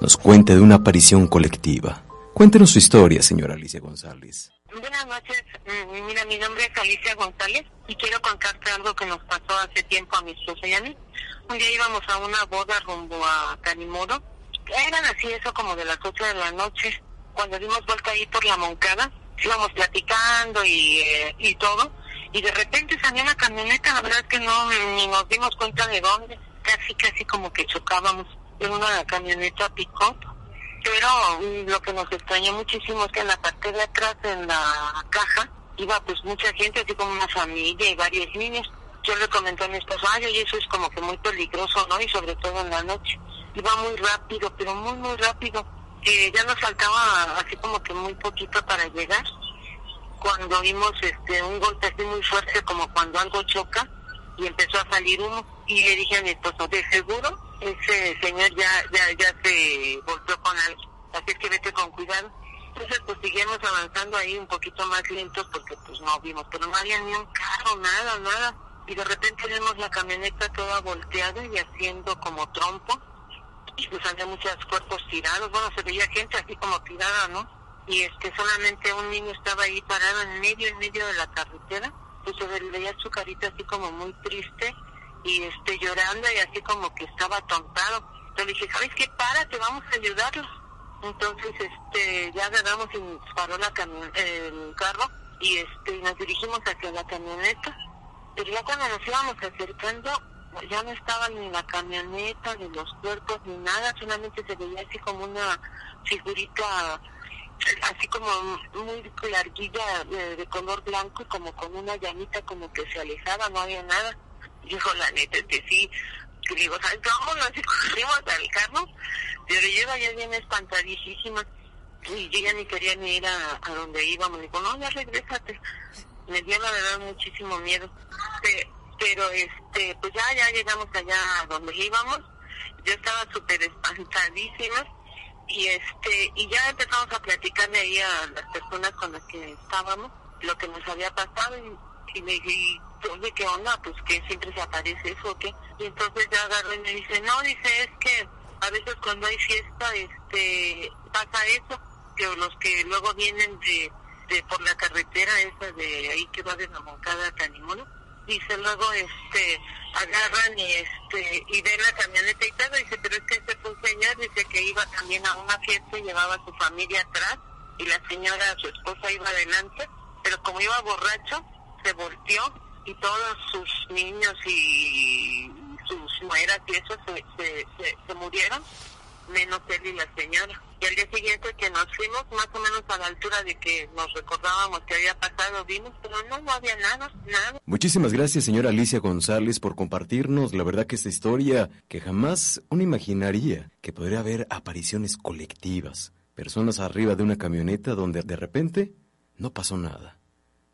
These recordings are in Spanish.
nos cuente de una aparición colectiva. Cuéntenos su historia, señora Alicia González. Buenas noches, mm, mira, mi nombre es Alicia González y quiero contarte algo que nos pasó hace tiempo a mi esposa y a mí. Un día íbamos a una boda rumbo a Canimodo. Eran así eso como de las 8 de la noche. Cuando dimos vuelta ahí por la Moncada, íbamos platicando y, eh, y todo. Y de repente salió una camioneta, la verdad es que no ni nos dimos cuenta de dónde. Casi, casi como que chocábamos en una camioneta pick-up pero mm, lo que nos extrañó muchísimo es que en la parte de atrás, en la caja, iba pues mucha gente, así como una familia y varios niños. Yo le comenté a mi esposo, ay, eso es como que muy peligroso, ¿no? Y sobre todo en la noche. Iba muy rápido, pero muy, muy rápido. Que ya nos faltaba así como que muy poquito para llegar. Cuando vimos este un golpe así muy fuerte, como cuando algo choca, y empezó a salir humo. Y le dije a mi esposo, ¿de seguro? Ese señor ya ya ya se volvió con él, así que vete con cuidado. Entonces pues seguimos avanzando ahí un poquito más lentos porque pues no vimos, pero no había ni un carro, nada, nada. Y de repente vemos la camioneta toda volteada y haciendo como trompo. Y pues había muchos cuerpos tirados, bueno, se veía gente así como tirada, ¿no? Y este solamente un niño estaba ahí parado en medio, en medio de la carretera. Pues se veía su carita así como muy triste y este llorando y así como que estaba atontado. Entonces le dije, ¿sabes qué? Párate, vamos a ayudarlo. Entonces este ya agarramos y nos paró la el carro y este nos dirigimos hacia la camioneta. Pero ya cuando nos íbamos acercando ya no estaba ni la camioneta, ni los cuerpos, ni nada, solamente se veía así como una figurita así como muy larguilla de, de color blanco y como con una llamita como que se alejaba, no había nada dijo la neta es que sí que digo ¿sabes cómo nos corrimos al carro pero yo iba ya bien espantadísima y yo ya ni quería ni ir a, a donde íbamos. Dijo no ya regrésate me dio la verdad muchísimo miedo. Pero este pues ya ya llegamos allá a donde íbamos. Yo estaba súper espantadísima y este y ya empezamos a platicarle ahí a las personas con las que estábamos lo que nos había pasado y, y me oye, ¿qué onda? Pues que siempre se aparece eso, ¿o qué? Y entonces ya agarró y me dice, no, dice, es que a veces cuando hay fiesta, este, pasa eso, que los que luego vienen de, de por la carretera esa de ahí que va de la Moncada a Canimono, dice luego, este, agarran y este, y ven la camioneta y todo, dice, pero es que este fue un señor, dice que iba también a una fiesta y llevaba a su familia atrás, y la señora, su esposa, iba adelante, pero como iba borracho, se volteó y todos sus niños y sus nueras y eso se, se, se, murieron, menos él y la señora. Y al día siguiente que nos fuimos, más o menos a la altura de que nos recordábamos que había pasado, vimos, pero no, no había nada, nada. Muchísimas gracias, señora Alicia González, por compartirnos. La verdad que esta historia que jamás uno imaginaría que podría haber apariciones colectivas, personas arriba de una camioneta donde de repente no pasó nada.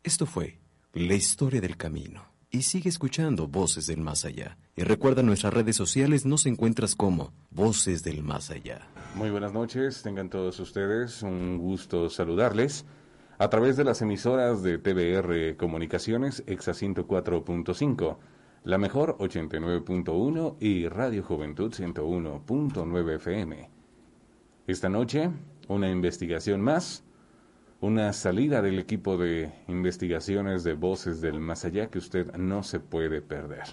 Esto fue la historia del camino. Y sigue escuchando Voces del Más Allá. Y recuerda nuestras redes sociales nos encuentras como Voces del Más Allá. Muy buenas noches, tengan todos ustedes un gusto saludarles a través de las emisoras de TBR Comunicaciones Exa 104.5, La Mejor 89.1 y Radio Juventud 101.9 FM. Esta noche, una investigación más una salida del equipo de investigaciones de voces del más allá que usted no se puede perder.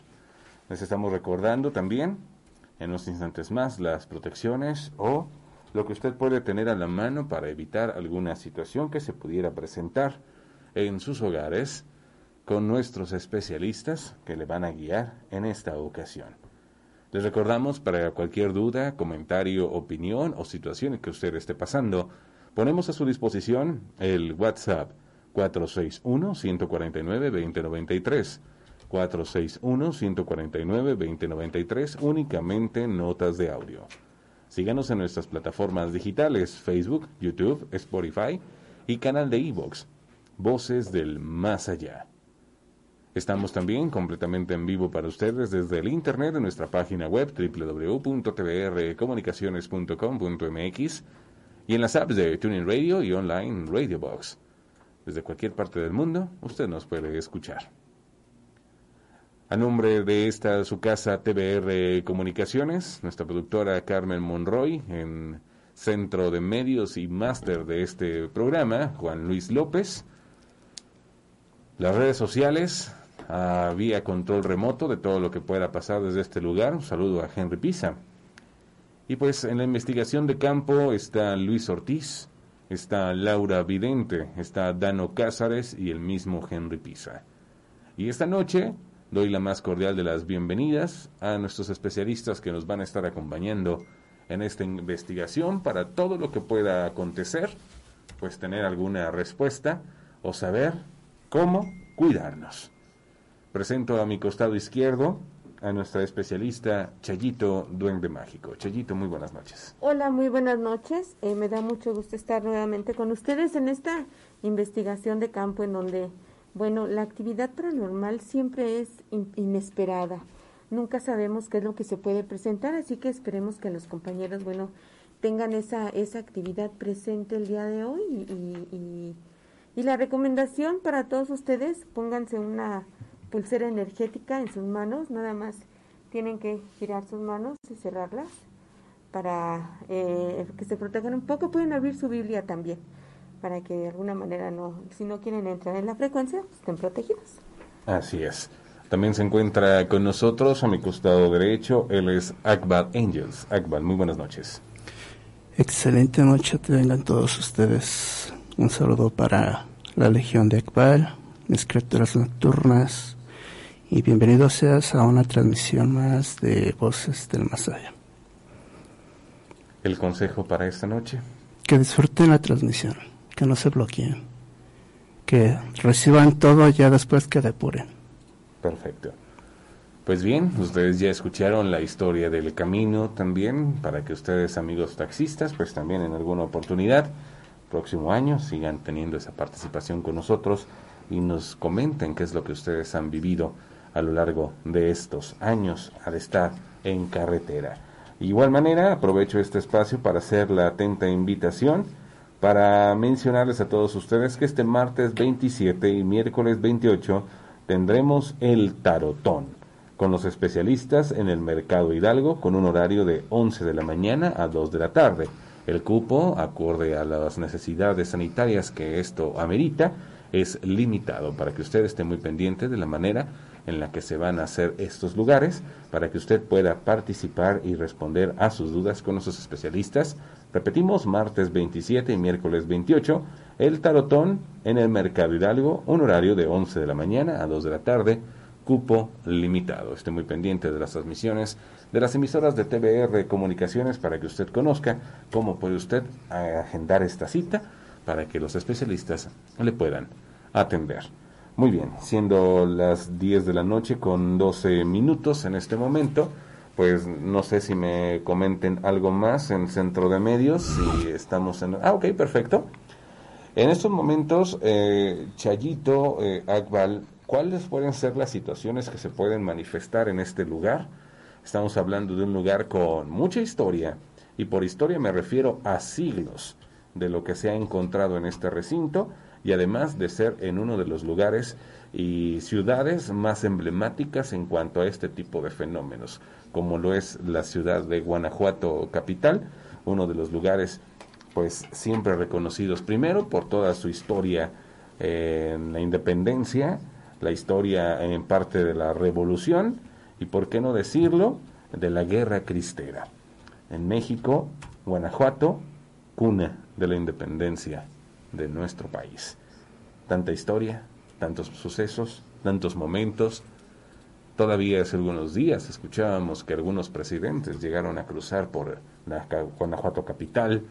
Les estamos recordando también en unos instantes más las protecciones o lo que usted puede tener a la mano para evitar alguna situación que se pudiera presentar en sus hogares con nuestros especialistas que le van a guiar en esta ocasión. Les recordamos para cualquier duda, comentario, opinión o situación que usted esté pasando, Ponemos a su disposición el WhatsApp 461-149-2093. 461-149-2093, únicamente notas de audio. Síganos en nuestras plataformas digitales, Facebook, YouTube, Spotify y canal de Evox, Voces del Más Allá. Estamos también completamente en vivo para ustedes desde el internet en nuestra página web www.tvrcomunicaciones.com.mx y en las apps de Tuning Radio y online Radio Box. Desde cualquier parte del mundo, usted nos puede escuchar. A nombre de esta su casa TBR Comunicaciones, nuestra productora Carmen Monroy, en centro de medios y máster de este programa, Juan Luis López. Las redes sociales, a vía control remoto de todo lo que pueda pasar desde este lugar. Un saludo a Henry Pisa. Y pues en la investigación de campo está Luis Ortiz, está Laura Vidente, está Dano Cázares y el mismo Henry Pisa. Y esta noche Doy la más cordial de las bienvenidas a nuestros especialistas que nos van a estar acompañando en esta investigación para todo lo que pueda acontecer, pues tener alguna respuesta o saber cómo cuidarnos. Presento a mi costado izquierdo a nuestra especialista Chayito Duende Mágico. Chayito, muy buenas noches. Hola, muy buenas noches. Eh, me da mucho gusto estar nuevamente con ustedes en esta investigación de campo en donde bueno, la actividad paranormal siempre es inesperada. Nunca sabemos qué es lo que se puede presentar, así que esperemos que los compañeros, bueno, tengan esa, esa actividad presente el día de hoy y, y, la recomendación para todos ustedes, pónganse una pulsera energética en sus manos, nada más tienen que girar sus manos y cerrarlas para eh, que se protejan un poco. Pueden abrir su Biblia también para que de alguna manera no, si no quieren entrar en la frecuencia, pues, estén protegidos. Así es. También se encuentra con nosotros a mi costado derecho, él es Akbal Angels. Akbal, muy buenas noches. Excelente noche, te vengan todos ustedes. Un saludo para la Legión de Akbal, mis criaturas nocturnas, y bienvenido seas a una transmisión más de Voces del Más Allá. ¿El consejo para esta noche? Que disfruten la transmisión que no se bloqueen, que reciban todo ya después que depuren. Perfecto. Pues bien, ustedes ya escucharon la historia del camino también, para que ustedes amigos taxistas, pues también en alguna oportunidad, próximo año, sigan teniendo esa participación con nosotros y nos comenten qué es lo que ustedes han vivido a lo largo de estos años al estar en carretera. igual manera, aprovecho este espacio para hacer la atenta invitación para mencionarles a todos ustedes que este martes 27 y miércoles 28 tendremos el tarotón con los especialistas en el Mercado Hidalgo con un horario de 11 de la mañana a 2 de la tarde. El cupo, acorde a las necesidades sanitarias que esto amerita, es limitado para que usted esté muy pendiente de la manera en la que se van a hacer estos lugares para que usted pueda participar y responder a sus dudas con nuestros especialistas. Repetimos, martes 27 y miércoles 28, el tarotón en el Mercado Hidalgo, un horario de 11 de la mañana a 2 de la tarde, cupo limitado. Esté muy pendiente de las transmisiones de las emisoras de TBR Comunicaciones para que usted conozca cómo puede usted agendar esta cita para que los especialistas le puedan atender. Muy bien, siendo las 10 de la noche con 12 minutos en este momento, pues no sé si me comenten algo más en Centro de Medios, si estamos en... Ah, ok, perfecto. En estos momentos, eh, Chayito, eh, Akbal, ¿cuáles pueden ser las situaciones que se pueden manifestar en este lugar? Estamos hablando de un lugar con mucha historia, y por historia me refiero a siglos de lo que se ha encontrado en este recinto, y además de ser en uno de los lugares y ciudades más emblemáticas en cuanto a este tipo de fenómenos, como lo es la ciudad de Guanajuato capital, uno de los lugares pues siempre reconocidos primero por toda su historia en la independencia, la historia en parte de la revolución y por qué no decirlo, de la guerra cristera. En México, Guanajuato, cuna de la independencia de nuestro país. Tanta historia, tantos sucesos, tantos momentos. Todavía hace algunos días escuchábamos que algunos presidentes llegaron a cruzar por la Guanajuato capital,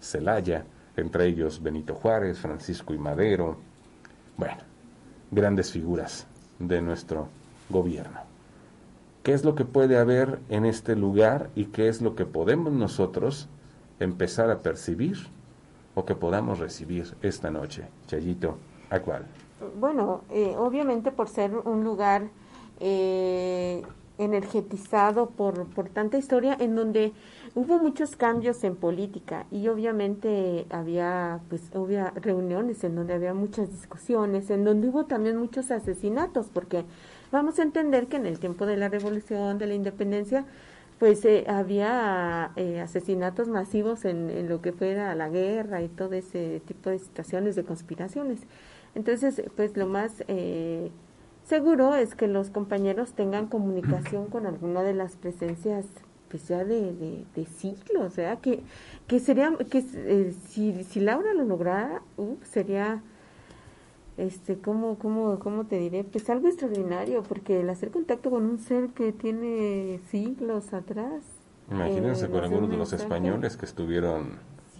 Celaya, entre ellos Benito Juárez, Francisco y Madero. Bueno, grandes figuras de nuestro gobierno. ¿Qué es lo que puede haber en este lugar y qué es lo que podemos nosotros empezar a percibir o que podamos recibir esta noche. Chayito, ¿a cuál? Bueno, eh, obviamente por ser un lugar eh, energetizado por, por tanta historia, en donde hubo muchos cambios en política y obviamente había pues obvia reuniones en donde había muchas discusiones, en donde hubo también muchos asesinatos, porque vamos a entender que en el tiempo de la revolución, de la independencia, pues eh, había eh, asesinatos masivos en, en, lo que fuera la guerra y todo ese tipo de situaciones de conspiraciones. Entonces, pues lo más eh, seguro es que los compañeros tengan comunicación con alguna de las presencias pues ya de, de, siglos, o sea, que, que sería, que eh, si, si Laura lo lograra, uh, sería, este, ¿cómo, cómo, ¿cómo te diré? Pues algo extraordinario, porque el hacer contacto con un ser que tiene siglos atrás. Imagínense eh, con algunos de los españoles que estuvieron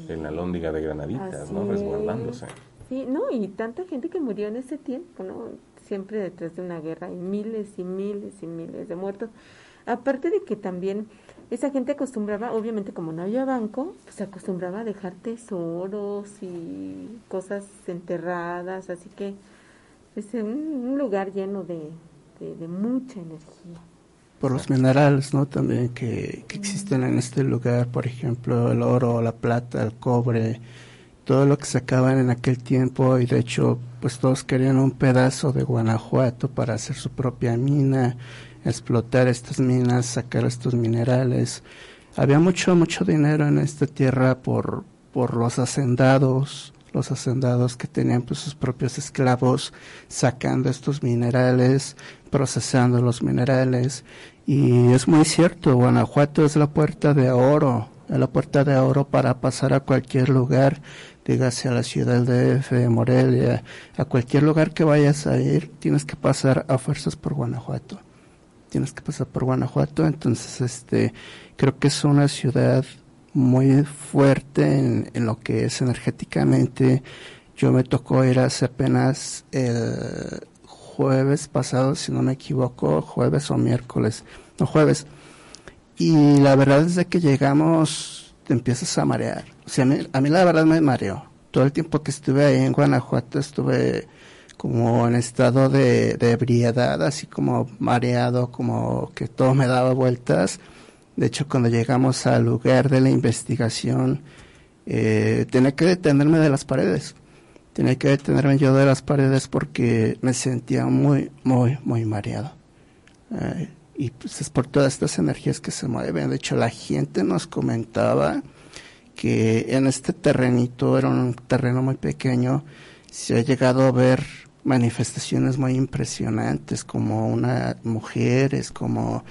en la lóndiga de Granaditas, ¿no? Resguardándose. Sí, no, y tanta gente que murió en ese tiempo, ¿no? Siempre detrás de una guerra hay miles y miles y miles de muertos. Aparte de que también esa gente acostumbraba, obviamente como no había banco, pues se acostumbraba a dejar tesoros y cosas enterradas, así que es un, lugar lleno de, de, mucha energía. Por los minerales, ¿no? También que, que existen en este lugar, por ejemplo, el oro, la plata, el cobre, todo lo que sacaban en aquel tiempo y de hecho pues todos querían un pedazo de Guanajuato para hacer su propia mina explotar estas minas, sacar estos minerales. Había mucho, mucho dinero en esta tierra por, por los hacendados, los hacendados que tenían pues, sus propios esclavos sacando estos minerales, procesando los minerales. Y es muy cierto, Guanajuato es la puerta de oro, es la puerta de oro para pasar a cualquier lugar, dígase a la ciudad de de Morelia, a cualquier lugar que vayas a ir, tienes que pasar a fuerzas por Guanajuato tienes que pasar por Guanajuato, entonces este creo que es una ciudad muy fuerte en, lo que es energéticamente. Yo me tocó ir hace apenas el jueves pasado, si no me equivoco, jueves o miércoles, no jueves. Y la verdad es que llegamos te empiezas a marear. O sea, a mí, a mí la verdad me mareó. Todo el tiempo que estuve ahí en Guanajuato estuve como en estado de, de ebriedad, así como mareado, como que todo me daba vueltas. De hecho, cuando llegamos al lugar de la investigación, eh, tenía que detenerme de las paredes. Tenía que detenerme yo de las paredes porque me sentía muy, muy, muy mareado. Y pues es por todas estas energías que se mueven. De hecho, la gente nos comentaba que en este terrenito, era un terreno muy pequeño, se ha llegado a ver manifestaciones muy impresionantes como una mujeres, como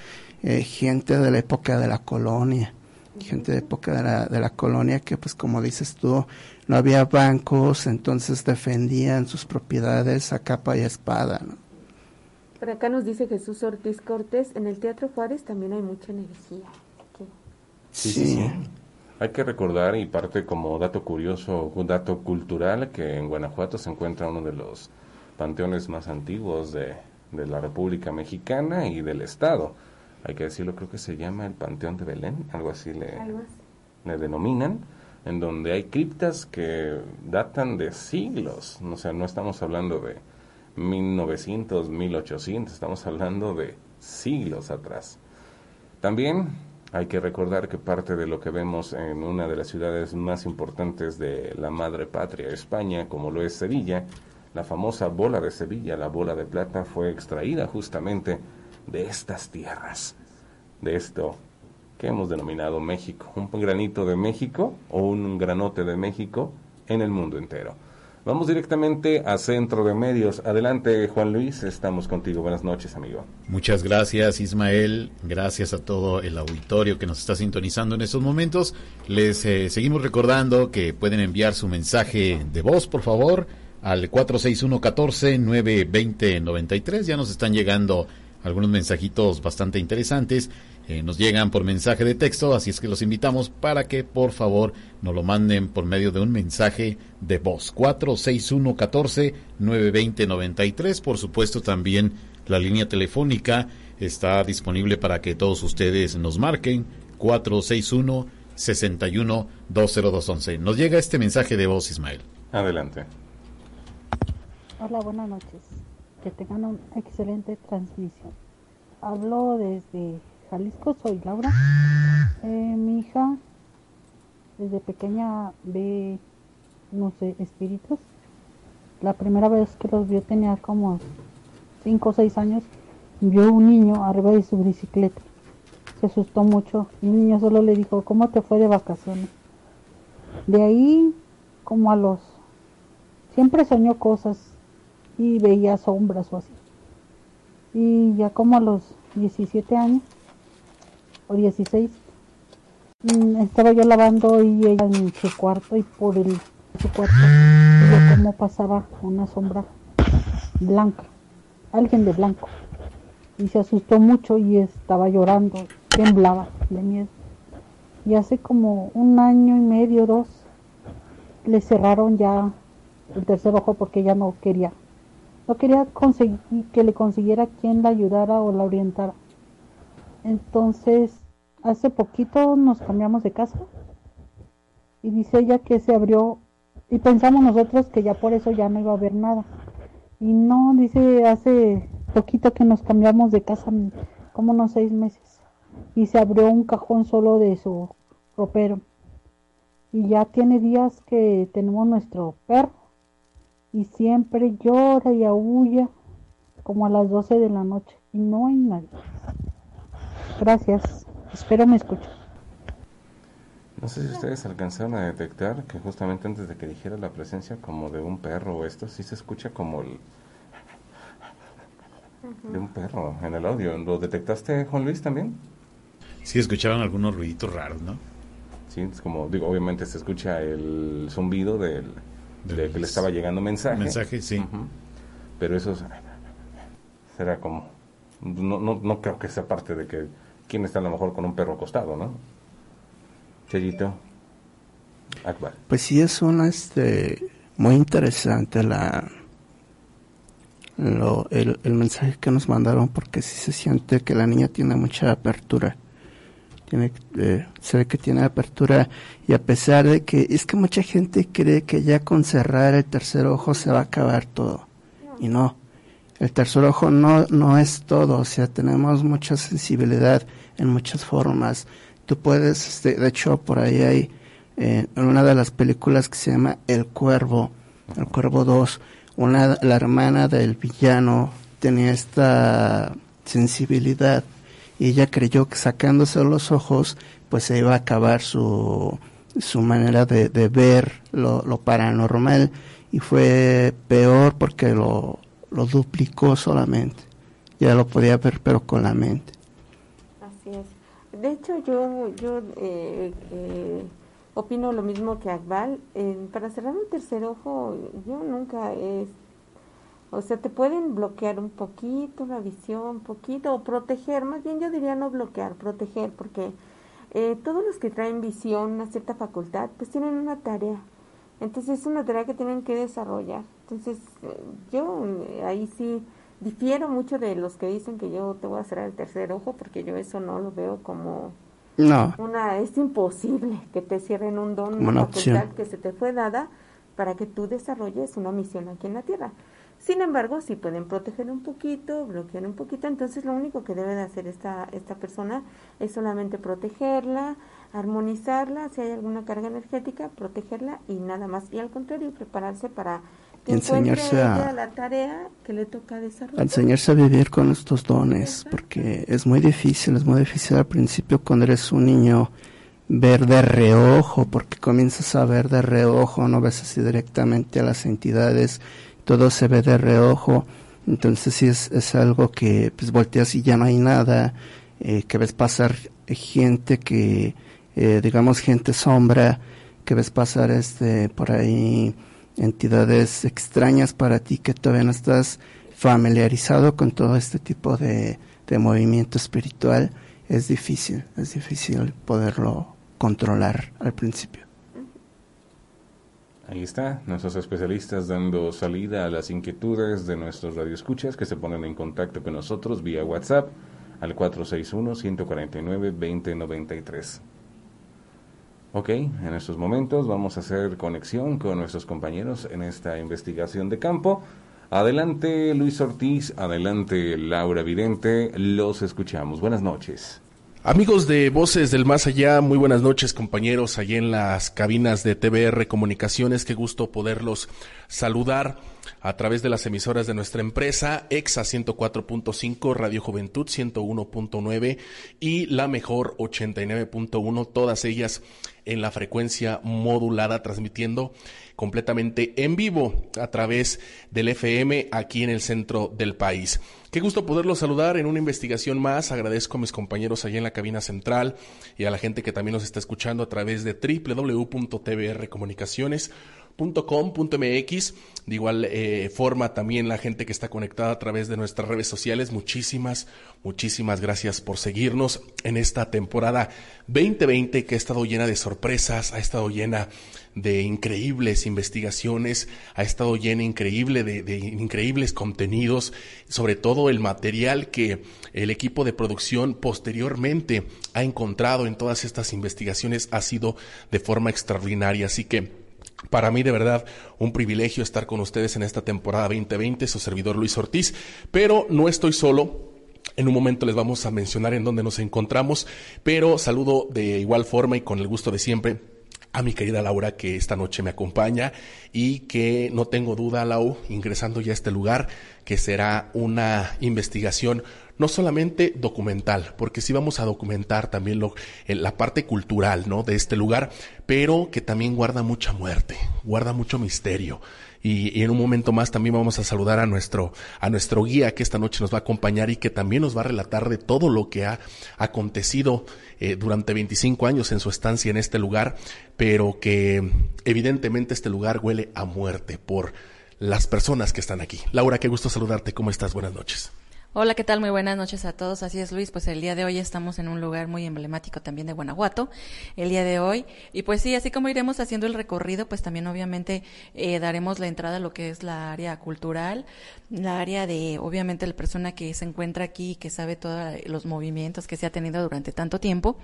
eh, gente de la época de la colonia, gente de la época de la, de la colonia que pues como dices tú, no había bancos, entonces defendían sus propiedades a capa y espada. ¿no? Por acá nos dice Jesús Ortiz Cortés, en el Teatro Juárez también hay mucha energía. Sí, sí, sí. Hay que recordar, y parte como dato curioso, un dato cultural, que en Guanajuato se encuentra uno de los panteones más antiguos de, la República Mexicana y del Estado. Hay que decirlo, creo que se llama el Panteón de Belén, algo así le, le denominan, en donde hay criptas que datan de siglos. O sea, no estamos hablando de 1900, 1800, estamos hablando de siglos atrás. También hay que recordar que parte de lo que vemos en una de las ciudades más importantes de la madre patria, España, como lo es Sevilla, la famosa bola de Sevilla, la bola de plata, fue extraída justamente de estas tierras, de esto que hemos denominado México, un granito de México o un granote de México en el mundo entero. Vamos directamente a Centro de Medios. Adelante, Juan Luis, estamos contigo. Buenas noches, amigo. Muchas gracias, Ismael. Gracias a todo el auditorio que nos está sintonizando en estos momentos. Les eh, seguimos recordando que pueden enviar su mensaje de voz, por favor, al 461-14-920-93. Ya nos están llegando algunos mensajitos bastante interesantes. Eh, nos llegan por mensaje de texto, así es que los invitamos para que por favor nos lo manden por medio de un mensaje de voz. 461-14-920-93. Por supuesto también la línea telefónica está disponible para que todos ustedes nos marquen. 461 61 20211. Nos llega este mensaje de voz, Ismael. Adelante. Hola, buenas noches. Que tengan una excelente transmisión. Hablo desde Jalisco, soy Laura. Eh, mi hija desde pequeña ve, no sé, espíritus. La primera vez que los vio tenía como 5 o 6 años. Vio un niño arriba de su bicicleta. Se asustó mucho. El niño solo le dijo, ¿cómo te fue de vacaciones? De ahí, como a los... Siempre soñó cosas y veía sombras o así. Y ya como a los 17 años o 16, mm, estaba yo lavando y ella en su cuarto y por el su cuarto vio cómo pasaba una sombra blanca, alguien de blanco. Y se asustó mucho y estaba llorando, temblaba de miedo. Y hace como un año y medio, dos, le cerraron ya el tercer ojo porque ella no quería no quería conseguir que le consiguiera quien la ayudara o la orientara. Entonces, hace poquito nos cambiamos de casa y dice ella que se abrió y pensamos nosotros que ya por eso ya no iba a haber nada. Y no, dice hace poquito que nos cambiamos de casa, como unos seis meses, y se abrió un cajón solo de su ropero. Y ya tiene días que tenemos nuestro perro y siempre llora y aúlla como a las 12 de la noche y no hay nadie. Gracias, espero me escuchen. No sé si ustedes alcanzaron a detectar que justamente antes de que dijera la presencia como de un perro o esto, sí se escucha como el... de un perro en el audio. ¿Lo detectaste, Juan Luis, también? Sí, escuchaban algunos ruiditos raros, ¿no? Sí, es como, digo, obviamente se escucha el zumbido del, de que le estaba llegando mensaje. Mensaje, sí. Pero eso será como... No, no, no creo que sea parte de que quién está a lo mejor con un perro acostado, ¿no? Chellito. Akbar. Pues sí, es una, este, muy interesante la... Lo, el, el mensaje que nos mandaron porque sí se siente que la niña tiene mucha apertura tiene, eh, se ve que tiene apertura y a pesar de que es que mucha gente cree que ya con cerrar el tercer ojo se va a acabar todo. Y no. El tercer ojo no no es todo. O sea tenemos mucha sensibilidad en muchas formas. Tú puedes este, de hecho por ahí hay eh, en una de las películas que se llama El Cuervo El Cuervo 2 una la hermana del villano tenía esta sensibilidad y ella creyó que sacándose los ojos pues se iba a acabar su, su manera de, de ver lo, lo, paranormal y fue peor porque lo, lo duplicó solamente. Ya lo podía ver pero con la mente. Así es. De hecho yo, yo eh, eh, opino lo mismo que Akbal. Eh, para cerrar un tercer ojo yo nunca he o sea, te pueden bloquear un poquito la visión, un poquito, o proteger, más bien yo diría no bloquear, proteger, porque eh, todos los que traen visión, una cierta facultad, pues tienen una tarea. Entonces es una tarea que tienen que desarrollar. Entonces eh, yo eh, ahí sí difiero mucho de los que dicen que yo te voy a cerrar el tercer ojo, porque yo eso no lo veo como no. una, es imposible que te cierren un don, una, facultad que se te fue dada para que tú desarrolles una misión aquí en la Tierra. Sin embargo, si pueden proteger un poquito, bloquear un poquito, entonces lo único que debe de hacer esta, esta persona es solamente protegerla, armonizarla, si hay alguna carga energética, protegerla y nada más. Y al contrario, prepararse para que enseñarse a la tarea que le toca desarrollar. enseñarse a vivir con estos dones, porque es muy difícil, es muy difícil al principio cuando eres un niño ver de reojo, porque comienzas a ver de reojo, no ves así directamente a las entidades todo se ve de reojo, entonces sí es, es algo que pues volteas y ya no hay nada, eh, que ves pasar gente que, eh, digamos gente sombra, que ves pasar este por ahí entidades extrañas para ti que todavía no estás familiarizado con todo este tipo de, de movimiento espiritual, es difícil, es difícil poderlo controlar al principio. Ahí está, nuestros especialistas dando salida a las inquietudes de nuestros radioescuchas que se ponen en contacto con nosotros vía WhatsApp al 461-149-2093. Ok, en estos momentos vamos a hacer conexión con nuestros compañeros en esta investigación de campo. Adelante Luis Ortiz, adelante Laura Vidente, los escuchamos. Buenas noches. Amigos de Voces del Más Allá, muy buenas noches compañeros allí en las cabinas de TBR Comunicaciones, qué gusto poderlos saludar a través de las emisoras de nuestra empresa, EXA 104.5, Radio Juventud 101.9 y La Mejor 89.1, todas ellas en la frecuencia modulada, transmitiendo completamente en vivo a través del FM aquí en el centro del país. Qué gusto poderlo saludar en una investigación más. Agradezco a mis compañeros allá en la cabina central y a la gente que también nos está escuchando a través de www.tbrcomunicaciones.com.mx. De igual eh, forma también la gente que está conectada a través de nuestras redes sociales. Muchísimas, muchísimas gracias por seguirnos en esta temporada 2020 que ha estado llena de sorpresas, ha estado llena de increíbles investigaciones, ha estado llena increíble de, increíbles contenidos, sobre todo el material que el equipo de producción posteriormente ha encontrado en todas estas investigaciones ha sido de forma extraordinaria. Así que para mí de verdad un privilegio estar con ustedes en esta temporada 2020, su servidor Luis Ortiz, pero no estoy solo. En un momento les vamos a mencionar en dónde nos encontramos, pero saludo de igual forma y con el gusto de siempre a mi querida Laura que esta noche me acompaña y que no tengo duda, Lau, ingresando ya a este lugar, que será una investigación no solamente documental, porque sí vamos a documentar también lo, la parte cultural, ¿no? De este lugar, pero que también guarda mucha muerte, guarda mucho misterio. Y, en un momento más también vamos a saludar a nuestro, a nuestro guía que esta noche nos va a acompañar y que también nos va a relatar de todo lo que ha acontecido eh, durante 25 años en su estancia en este lugar, pero que evidentemente este lugar huele a muerte por las personas que están aquí. Laura, qué gusto saludarte. ¿Cómo estás? Buenas noches. Hola, ¿qué tal? Muy buenas noches a todos. Así es, Luis. Pues el día de hoy estamos en un lugar muy emblemático también de Guanajuato, el día de hoy. Y pues sí, así como iremos haciendo el recorrido, pues también obviamente eh, daremos la entrada a lo que es la área cultural, la área de, obviamente, la persona que se encuentra aquí, que sabe todos los movimientos que se ha tenido durante tanto tiempo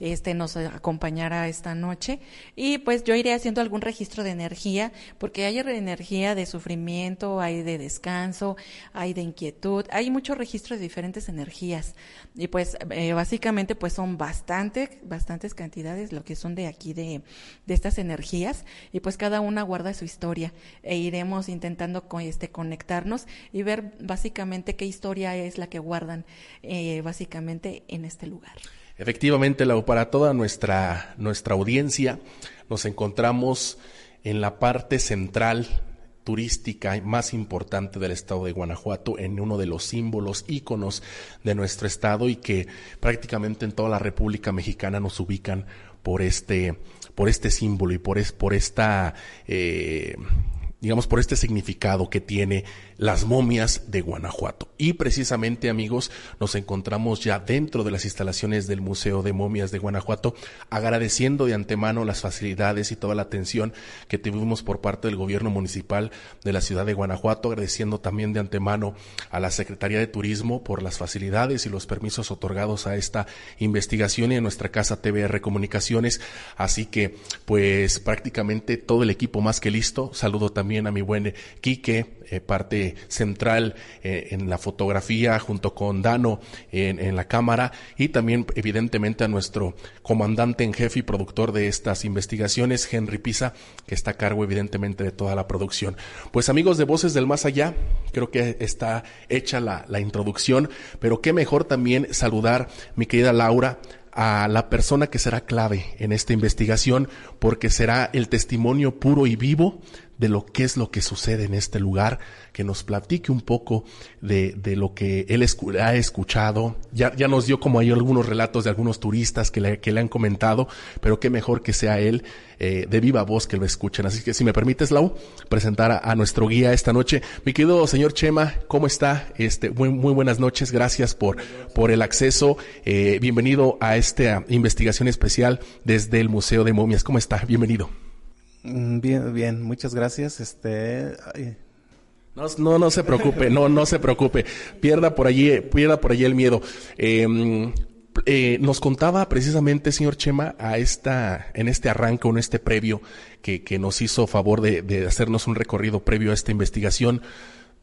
este nos acompañará esta noche. Y pues yo iré haciendo algún registro de energía porque hay energía de sufrimiento, hay de descanso, hay de inquietud, hay mucho registro de diferentes energías. Y pues eh, básicamente pues son bastante, bastantes cantidades lo que son de aquí de, de estas energías. Y pues cada una guarda su historia e iremos intentando con, este conectarnos y ver básicamente qué historia es la que guardan eh, básicamente en este lugar. Efectivamente, para toda nuestra, nuestra audiencia, nos encontramos en la parte central turística más importante del estado de Guanajuato, en uno de los símbolos, íconos de nuestro estado y que prácticamente en toda la República Mexicana nos ubican por este, por este símbolo y por, es, por esta, eh, digamos, por este significado que tiene las momias de Guanajuato. Y precisamente, amigos, nos encontramos ya dentro de las instalaciones del Museo de Momias de Guanajuato, agradeciendo de antemano las facilidades y toda la atención que tuvimos por parte del gobierno municipal de la ciudad de Guanajuato, agradeciendo también de antemano a la Secretaría de Turismo por las facilidades y los permisos otorgados a esta investigación y a nuestra casa TBR Comunicaciones. Así que, pues prácticamente todo el equipo más que listo. Saludo también a mi buen Quique, eh, parte central eh, en la fotografía junto con Dano en, la cámara y también evidentemente a nuestro comandante en jefe y productor de estas investigaciones, Henry Pisa, que está a cargo evidentemente de toda la producción. Pues amigos de Voces del Más Allá, creo que está hecha la, la introducción, pero qué mejor también saludar mi querida Laura, a la persona que será clave en esta investigación porque será el testimonio puro y vivo de lo que es lo que sucede en este lugar, que nos platique un poco de, de lo que él ha escuchado. Ya, ya nos dio como hay algunos relatos de algunos turistas que le, que le han comentado, pero qué mejor que sea él eh, de viva voz que lo escuchen. Así que si me permites, Lau, presentar a, nuestro guía esta noche. Mi querido señor Chema, ¿cómo está? Este, muy, muy buenas noches, gracias por, por el acceso. Eh, bienvenido a esta investigación especial desde el Museo de Momias. ¿Cómo está? Bienvenido. Mm, bien, bien, muchas gracias. Este, no, no, se preocupe, no, no se preocupe. Pierda por allí, pierda por allí el miedo. Em, eh, nos contaba precisamente, señor Chema, a esta, en este arranque, en este previo, que, que nos hizo favor de, de, hacernos un recorrido previo a esta investigación,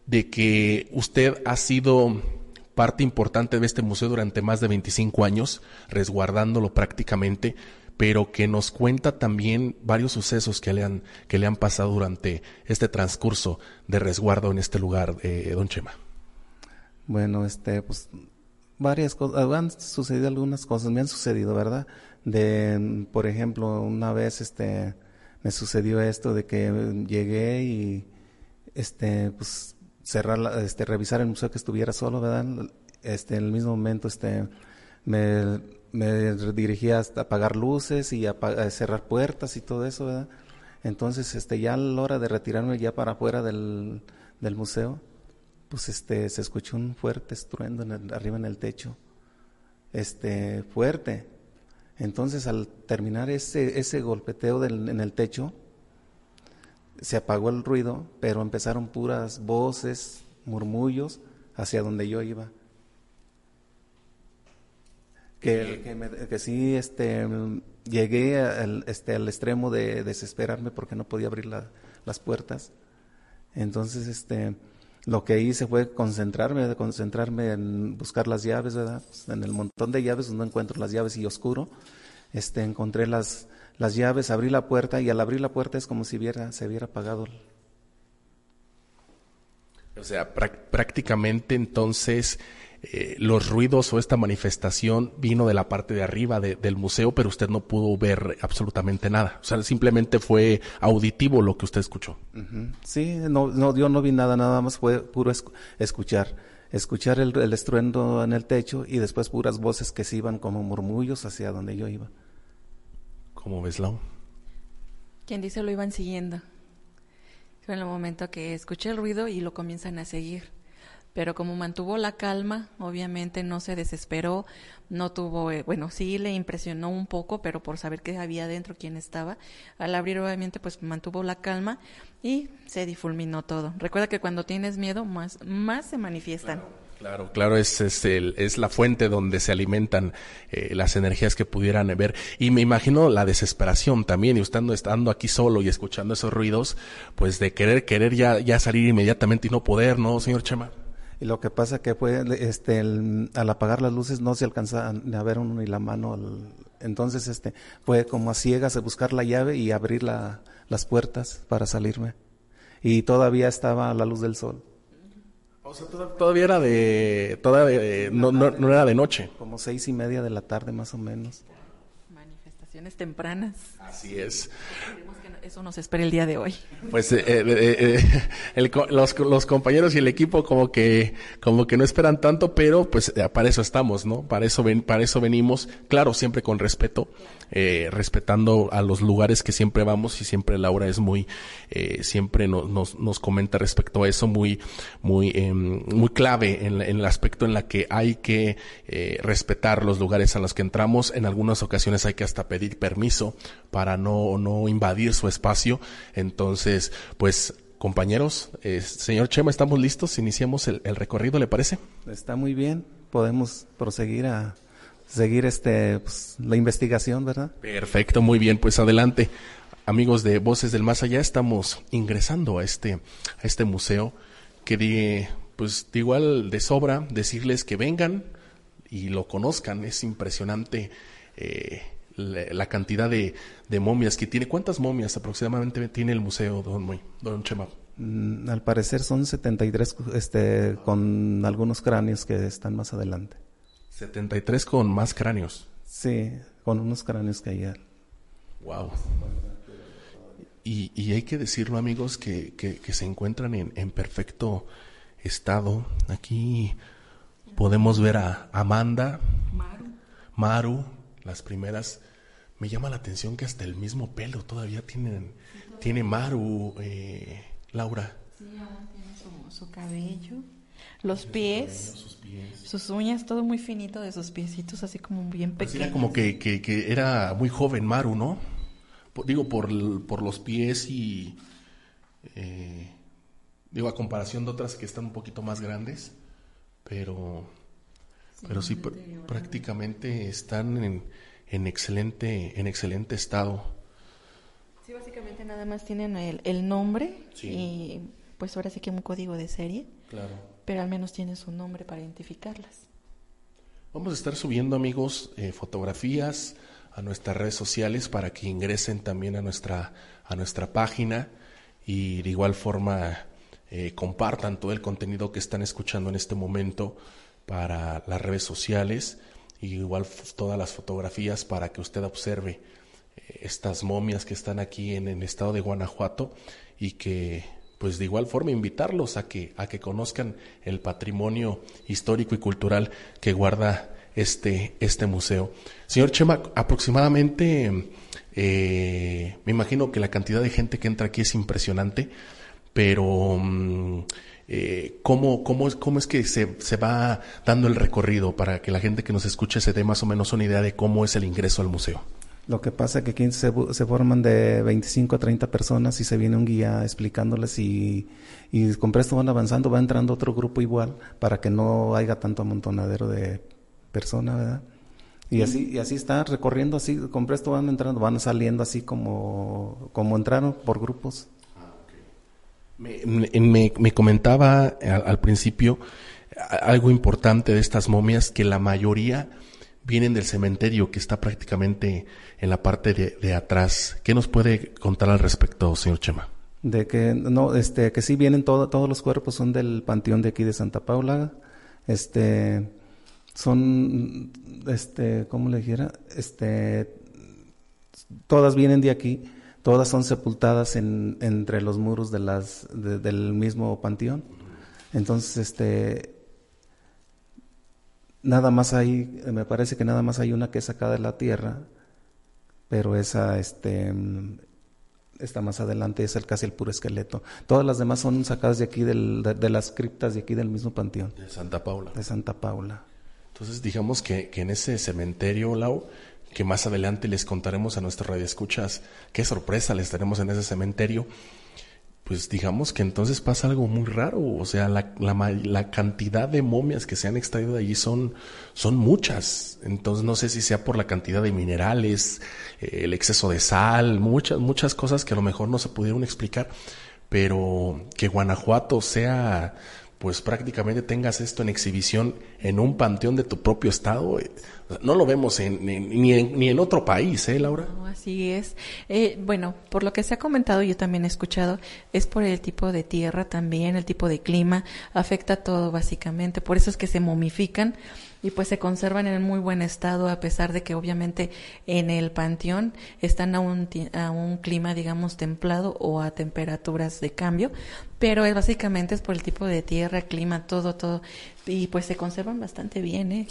de que usted ha sido parte importante de este museo durante más de 25 años, resguardándolo prácticamente, pero que nos cuenta también varios sucesos que le han, que le han pasado durante este transcurso de resguardo en este lugar, eh, don Chema. Bueno, este, pues varias cosas, han sucedido algunas cosas, me han sucedido, ¿verdad? De, por ejemplo, una vez, este, me sucedió esto de que llegué y, este, pues, cerrar, este, revisar el museo que estuviera solo, ¿verdad? Este, en el mismo momento, este, me, me dirigía hasta apagar luces y a, cerrar puertas y todo eso. Entonces, este, ya a la hora de retirarme ya para afuera del, del museo, pues este, se escuchó un fuerte estruendo en arriba en el techo, este, fuerte. Entonces, al terminar ese, ese golpeteo del, en el techo, se apagó el ruido, pero empezaron puras voces, murmullos hacia donde yo iba. Que, que, que sí, este, llegué al, este, al extremo de desesperarme porque no podía abrir las puertas. Entonces, este, lo que hice fue concentrarme, concentrarme en buscar las llaves, ¿verdad? Pues, en el montón de llaves no encuentro las llaves y oscuro, este, encontré las, las llaves, abrí la puerta y al abrir la puerta es como si viera, se hubiera apagado. O sea, prácticamente entonces eh, los ruidos o esta manifestación vino de la parte de arriba del museo, pero usted no pudo ver absolutamente nada. O sea, simplemente fue auditivo lo que usted escuchó. Sí, no, no, yo no vi nada, nada más fue puro escuchar. Escuchar el, el, estruendo en el techo y después puras voces que se iban como murmullos hacia donde yo iba. ¿Cómo ves, Lau? Quien dice lo iban siguiendo. Fue en el momento que escuché el ruido y lo comienzan a seguir pero como mantuvo la calma, obviamente no se desesperó, no tuvo, eh, bueno, sí le impresionó un poco, pero por saber que había dentro quién estaba, al abrir obviamente pues mantuvo la calma y se difulminó todo. Recuerda que cuando tienes miedo más, más se manifiestan. Claro. Claro, es, es, el, es, la fuente donde se alimentan eh, las energías que pudieran ver. Y me imagino la desesperación también, y estando, estando aquí solo y escuchando esos ruidos, pues de querer, querer ya, ya salir inmediatamente y no poder, ¿no, señor Chema? Y lo que pasa que fue, este, al apagar las luces no se alcanza a ver uno ni la mano. entonces, este, fue como a ciegas a buscar la llave y abrir la, las puertas para salirme. Y todavía estaba a la luz del sol. O sea, todavía era de, todavía, no, no, no era de noche. Como seis y media de la tarde más o menos. Manifestaciones tempranas. Así es eso nos espera el día de hoy. Pues eh, eh, eh, los, los, compañeros y el equipo como que como que no esperan tanto, pero pues para eso estamos, ¿no? Para eso ven, para eso venimos, claro, siempre con respeto, respetando a los lugares que siempre vamos y siempre Laura es muy, siempre nos, nos comenta respecto a eso muy muy muy clave en, el aspecto en la que hay que respetar los lugares a los que entramos. En algunas ocasiones hay que hasta pedir permiso para no no invadir su. Entonces, pues compañeros, eh, señor Chema, ¿estamos listos? Iniciamos el, recorrido, ¿le parece? Está muy bien, podemos proseguir a seguir este pues, la investigación, ¿verdad? Perfecto, muy bien, pues adelante. Amigos de Voces del Más Allá, estamos ingresando a este, a este museo que de, pues de igual de sobra decirles que vengan y lo conozcan, es impresionante eh, la, cantidad de, momias que tiene. ¿Cuántas momias aproximadamente tiene el museo, don, don Chema? Mm, al parecer son 73 este, con algunos cráneos que están más adelante. 73 con más cráneos. Sí, con unos cráneos que hay. Wow. Y, y, hay que decirlo, amigos, que, que, se encuentran en, en, perfecto estado. Aquí podemos ver a Amanda, Maru, Maru las primeras, me llama la atención que hasta el mismo pelo todavía tienen, tiene Maru, eh, Laura. Sí, aún tiene su, cabello, los pies, sus uñas, todo muy finito de sus piecitos, así como bien pequeños. era como que, que, era muy joven Maru, ¿no? digo, por, por los pies y... Eh, digo, a comparación de otras que están un poquito más grandes, pero pero sí prácticamente están en, en, excelente en excelente estado. Sí, básicamente nada más tienen el, el nombre y pues ahora sí que un código de serie. pero al menos tienen su nombre para identificarlas. Vamos a estar subiendo, amigos, eh, fotografías a nuestras redes sociales para que ingresen también a nuestra, a nuestra página y de igual forma eh, compartan todo el contenido que están escuchando en este momento para las redes sociales y igual todas las fotografías para que usted observe eh, estas momias que están aquí en el estado de Guanajuato y que pues de igual forma invitarlos a que a que conozcan el patrimonio histórico y cultural que guarda este este museo. Señor Chema, aproximadamente eh, me imagino que la cantidad de gente que entra aquí es impresionante, pero mm, eh, ¿cómo, cómo, cómo, es que se, se, va dando el recorrido para que la gente que nos escuche se dé más o menos una idea de cómo es el ingreso al museo? Lo que pasa es que aquí se, se, forman de 25 a 30 personas y se viene un guía explicándoles y, y con presto van avanzando, va entrando otro grupo igual para que no haya tanto amontonadero de personas, ¿verdad? Y así, y así está recorriendo así, con presto van entrando, van saliendo así como, como entraron por grupos. Me, me, comentaba al, principio algo importante de estas momias, que la mayoría vienen del cementerio que está prácticamente en la parte de, atrás. ¿Qué nos puede contar al respecto, señor Chema? De que no, este, que sí vienen todo, todos los cuerpos son del panteón de aquí de Santa Paula, este, son, este, ¿cómo le dijera? Este, todas vienen de aquí todas son sepultadas en, entre los muros de las, del mismo panteón. Entonces, este, nada más hay, me parece que nada más hay una que es sacada de la tierra, pero esa, este, está más adelante, es el, casi el puro esqueleto. Todas las demás son sacadas de aquí, del, de, las criptas de aquí del mismo panteón. De Santa Paula. De Santa Paula. Entonces, digamos que, que en ese cementerio, Lau, que más adelante les contaremos a nuestros radioescuchas qué sorpresa les tenemos en ese cementerio, pues digamos que entonces pasa algo muy raro, o sea, la, cantidad de momias que se han extraído de allí son, son muchas, entonces no sé si sea por la cantidad de minerales, eh, el exceso de sal, muchas, muchas cosas que a lo mejor no se pudieron explicar, pero que Guanajuato sea pues prácticamente tengas esto en exhibición en un panteón de tu propio estado. Eh, no lo vemos en, ni, en, ni en otro país, ¿eh, Laura? así es. Eh, bueno, por lo que se ha comentado, yo también he escuchado, es por el tipo de tierra también, el tipo de clima, afecta todo básicamente. Por eso es que se momifican y pues se conservan en muy buen estado a pesar de que obviamente en el panteón están a un, a un clima digamos templado o a temperaturas de cambio, pero es básicamente es por el tipo de tierra, clima, todo, todo y pues se conservan bastante bien, ¿eh?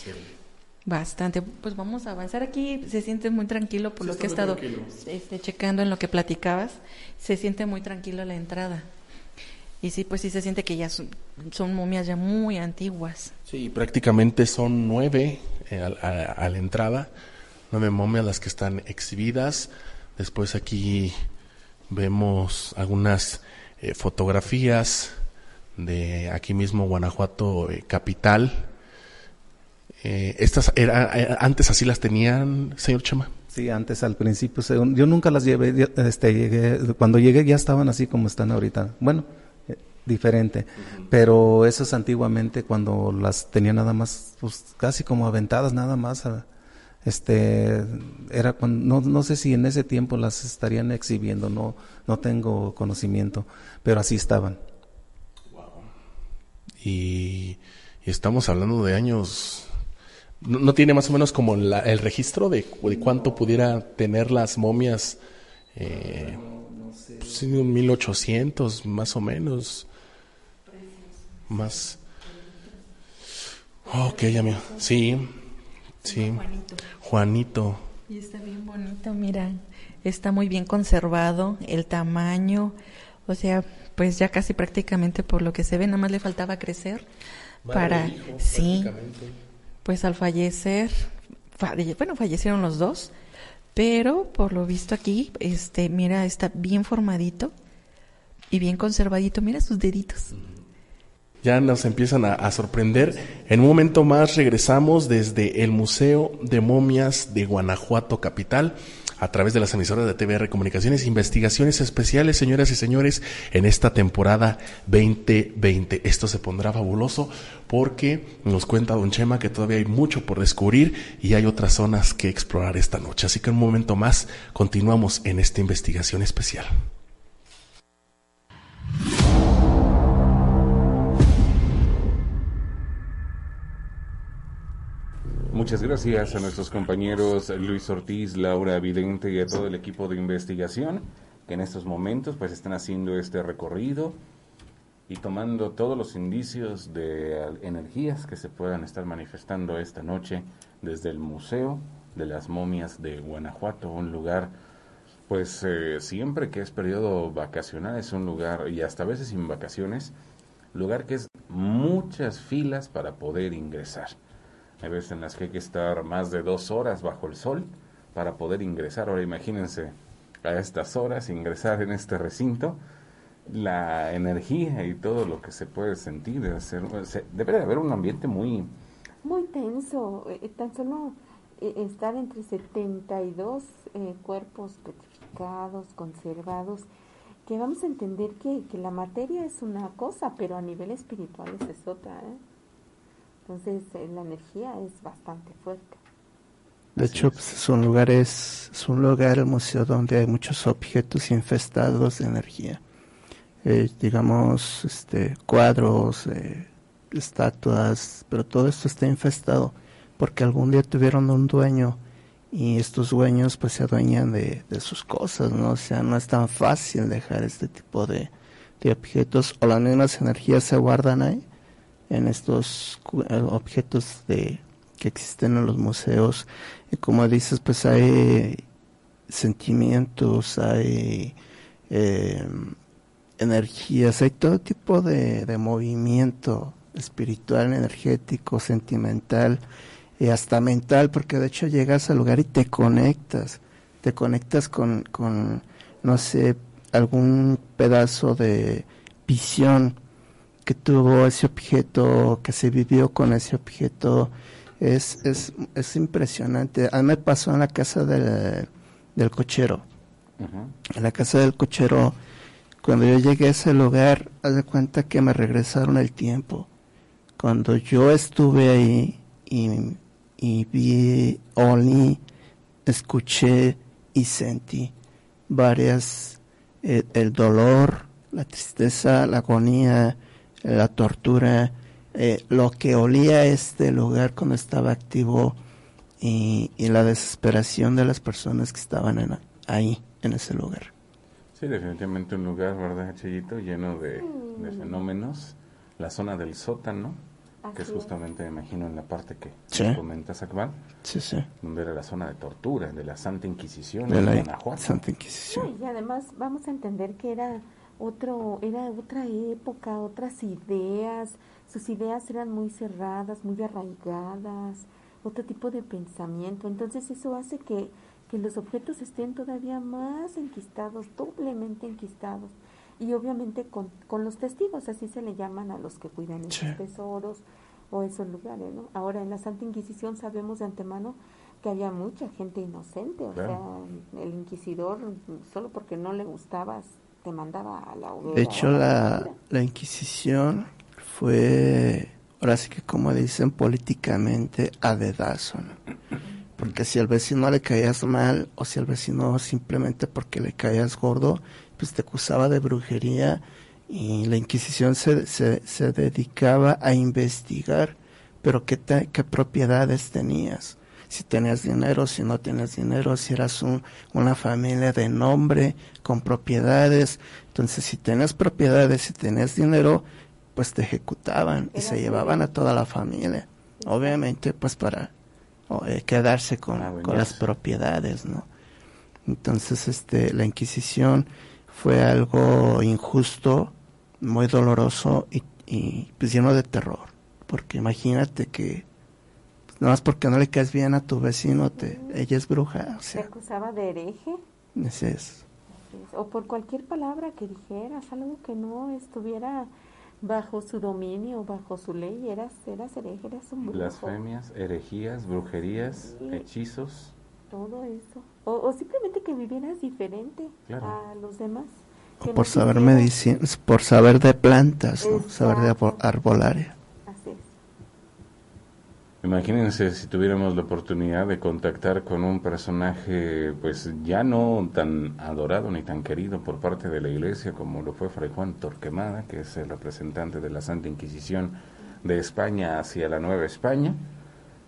Bastante. Pues vamos a avanzar aquí. Se siente muy tranquilo por lo que he estado este, checando en lo que platicabas. Se siente muy tranquilo la entrada. Y sí, pues sí se siente que ya son, momias ya muy antiguas. Sí, prácticamente son nueve eh, a, la entrada, nueve momias las que están exhibidas. Después aquí vemos algunas eh, fotografías de aquí mismo Guanajuato eh, capital. estas era, antes así las tenían, señor Chema. Sí, antes al principio, yo nunca las llevé, este, cuando llegué ya estaban así como están ahorita. Bueno, diferente. Pero eso es antiguamente cuando las tenía nada más, pues casi como aventadas nada más. este, era cuando, no, no sé si en ese tiempo las estarían exhibiendo, no, no tengo conocimiento, pero así estaban. Y, estamos hablando de años, no, tiene más o menos como el registro de, de, cuánto pudiera tener las momias. Eh, pues, en 1800 más o menos más. Ok, amigo. Sí, sí. Juanito. Juanito. Y está bien bonito, mira. Está muy bien conservado, el tamaño. O sea, pues ya casi prácticamente por lo que se ve, nada más le faltaba crecer para. sí. Pues al fallecer, bueno, fallecieron los dos, pero por lo visto aquí, este, mira, está bien formadito y bien conservadito. Mira sus deditos ya nos empiezan a, sorprender. En un momento más regresamos desde el Museo de Momias de Guanajuato Capital. a través de las emisoras de TVR Comunicaciones, investigaciones especiales, señoras y señores, en esta temporada 2020. Esto se pondrá fabuloso porque nos cuenta Don Chema que todavía hay mucho por descubrir y hay otras zonas que explorar esta noche. Así que un momento más continuamos en esta investigación especial. Muchas gracias a nuestros compañeros Luis Ortiz, Laura Vidente y a todo el equipo de investigación que en estos momentos pues están haciendo este recorrido y tomando todos los indicios de energías que se puedan estar manifestando esta noche desde el Museo de las Momias de Guanajuato, un lugar pues eh, siempre que es periodo vacacional es un lugar y hasta a veces sin vacaciones, lugar que es muchas filas para poder ingresar. Hay veces en las que hay que estar más de dos horas bajo el sol para poder ingresar. Ahora imagínense a estas horas ingresar en este recinto, la energía y todo lo que se puede sentir. Debe, ser, debe de haber un ambiente muy... Muy tenso. Eh, tan solo eh, estar entre 72 eh, cuerpos petrificados, conservados, que vamos a entender que, que la materia es una cosa, pero a nivel espiritual es otra. ¿eh? Entonces eh, la energía es bastante fuerte. De hecho, pues, es un lugar, es, un lugar, el museo, donde hay muchos objetos infestados de energía. Eh, digamos, este, cuadros, eh, estatuas, pero todo esto está infestado porque algún día tuvieron un dueño y estos dueños pues se adueñan de, de sus cosas, ¿no? O sea, no es tan fácil dejar este tipo de, de objetos o las mismas energías se guardan ahí en estos eh, objetos de que existen en los museos. Y como dices pues hay sentimientos hay eh, energías hay todo tipo de, de, movimiento espiritual energético sentimental y hasta mental porque de hecho llegas al lugar y te conectas. Te conectas con, con no sé algún pedazo de visión que tuvo ese objeto, que se vivió con ese objeto, es, es, es impresionante. A mí me pasó en la casa del, del cochero. En la casa del cochero, cuando yo llegué a ese lugar, haz de cuenta que me regresaron el tiempo. Cuando yo estuve ahí y, y vi, olí, escuché y sentí varias, eh, el dolor, la tristeza, la agonía, la tortura, eh, lo que olía este lugar cuando estaba activo y, la desesperación de las personas que estaban ahí, en ese lugar. Sí, definitivamente un lugar, ¿verdad, Chayito? Lleno de, mm. fenómenos. La zona del sótano, que es justamente, me imagino, en la parte que ¿Sí? comentas, Akbar. Sí, sí. Donde era la zona de tortura, de la Santa Inquisición de la Santa Inquisición. y además vamos a entender que era otro, era otra época, otras ideas, sus ideas eran muy cerradas, muy arraigadas, otro tipo de pensamiento. Entonces eso hace que, que los objetos estén todavía más enquistados, doblemente enquistados. Y obviamente con, con los testigos, así se le llaman a los que cuidan esos tesoros o esos lugares. ¿no? Ahora en la Santa Inquisición sabemos de antemano que había mucha gente inocente, o sea, el inquisidor solo porque no le gustabas mandaba a la De hecho, la, la Inquisición fue, ahora sí que como dicen políticamente, a dedazo, Porque si al vecino le caías mal o si al vecino simplemente porque le caías gordo, pues te acusaba de brujería y la Inquisición se, se, se dedicaba a investigar, pero qué, qué propiedades tenías si tenías dinero, si no tenías dinero, si eras un, una familia de nombre, con propiedades. Entonces, si tenías propiedades, si tenías dinero, pues te ejecutaban y se llevaban a toda la familia. Obviamente, pues para eh, quedarse con, ah, con las propiedades, ¿no? Entonces, este, la Inquisición fue algo injusto, muy doloroso y, y pues lleno de terror. Porque imagínate que no más porque no le caes bien a tu vecino, te, ella es bruja. O sea, ¿Te acusaba de hereje? Ese es. O por cualquier palabra que dijeras, algo que no estuviera bajo su dominio, bajo su ley, eras, eras hereje, eras un brujo. Blasfemias, herejías, brujerías, hechizos. Todo eso. O, simplemente que vivieras diferente a los demás. por saber medicina, por saber de plantas, saber de arbolaria. Imagínense si tuviéramos la oportunidad de contactar con un personaje, pues ya no tan adorado ni tan querido por parte de la Iglesia como lo fue Fray Juan Torquemada, que es el representante de la Santa Inquisición de España hacia la Nueva España,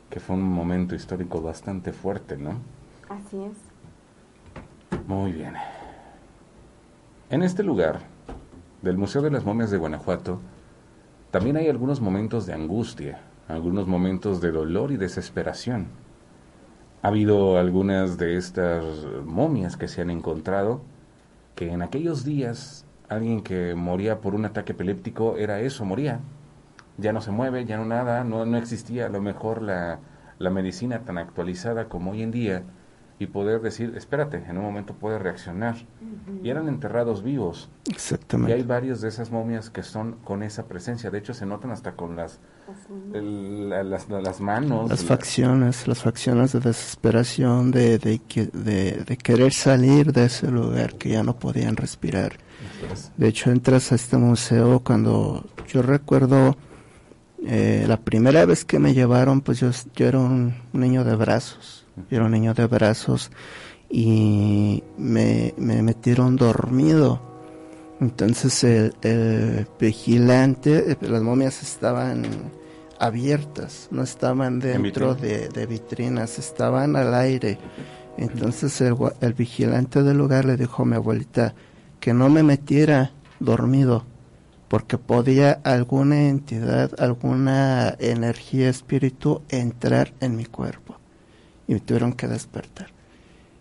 que fue un momento histórico bastante fuerte, ¿no? Así es. Muy bien. En este lugar del Museo de las Momias de Guanajuato, también hay algunos momentos de angustia algunos momentos de dolor y desesperación. Ha habido algunas de estas momias que se han encontrado que en aquellos días alguien que moría por un ataque epiléptico era eso, moría. Ya no se mueve, ya no nada, no, no existía a lo mejor la, la medicina tan actualizada como hoy en día y poder decir, espérate, en un momento puede reaccionar. Y eran enterrados vivos. Exactamente. Y hay varias de esas momias que son con esa presencia. De hecho, se notan hasta con las, las, manos. Las facciones, las facciones de desesperación, de, de, de, querer salir de ese lugar que ya no podían respirar. De hecho, entras a este museo cuando yo recuerdo eh, la primera vez que me llevaron, pues yo, yo era un niño de brazos yo era un niño de brazos y me, metieron dormido. Entonces el, vigilante, las momias estaban abiertas, no estaban dentro de, vitrinas, estaban al aire. Entonces el, el, vigilante del lugar le dijo a mi abuelita que no me metiera dormido, porque podía alguna entidad, alguna energía espíritu entrar en mi cuerpo y me tuvieron que despertar.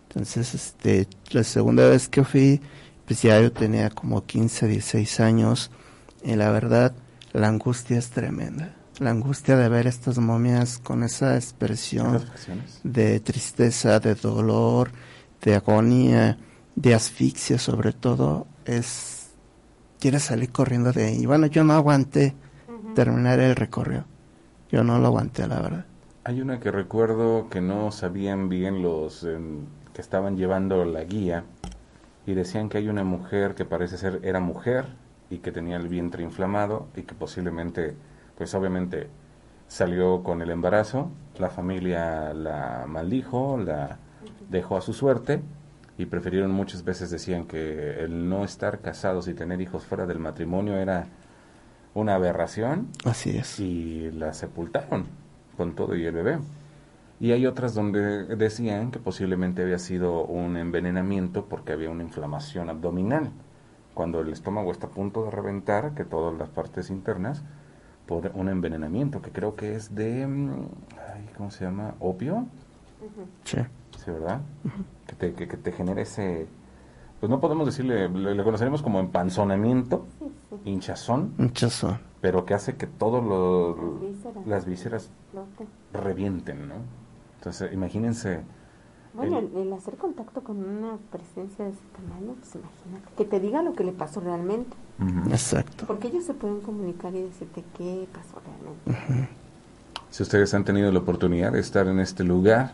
Entonces, este, la segunda vez que fui, pues ya yo tenía como 15, 16 años y la verdad, la angustia es tremenda. La angustia de ver estas momias con esa expresión de tristeza, de dolor, de agonía, de asfixia sobre todo, es... Quieres salir corriendo de ahí. Bueno, yo no aguanté terminar el recorrido. Yo no lo aguanté, la verdad. Hay una que recuerdo que no sabían bien los em, que estaban llevando la guía y decían que hay una mujer que parece ser era mujer y que tenía el vientre inflamado y que posiblemente, pues obviamente salió con el embarazo, la familia la maldijo, la dejó a su suerte y prefirieron muchas veces decían que el no estar casados y tener hijos fuera del matrimonio era una aberración. Así es. Y la sepultaron con todo y el bebé. Y hay otras donde decían que posiblemente había sido un envenenamiento porque había una inflamación abdominal. Cuando el estómago está a punto de reventar, que todas las partes internas, por un envenenamiento, que creo que es de, mm, ¿cómo se llama? ¿Opio? Sí. Sí, ¿verdad? que, te, que, te genera ese, pues no podemos decirle, le, conoceremos como empanzonamiento, hinchazón. Hinchazón pero que hace que todas las vísceras revienten, ¿no? Entonces, imagínense... Bueno, el, hacer contacto con una presencia de ese tamaño, pues imagínate, que te diga lo que le pasó realmente. Exacto. Porque ellos se pueden comunicar y decirte qué pasó realmente. Si ustedes han tenido la oportunidad de estar en este lugar,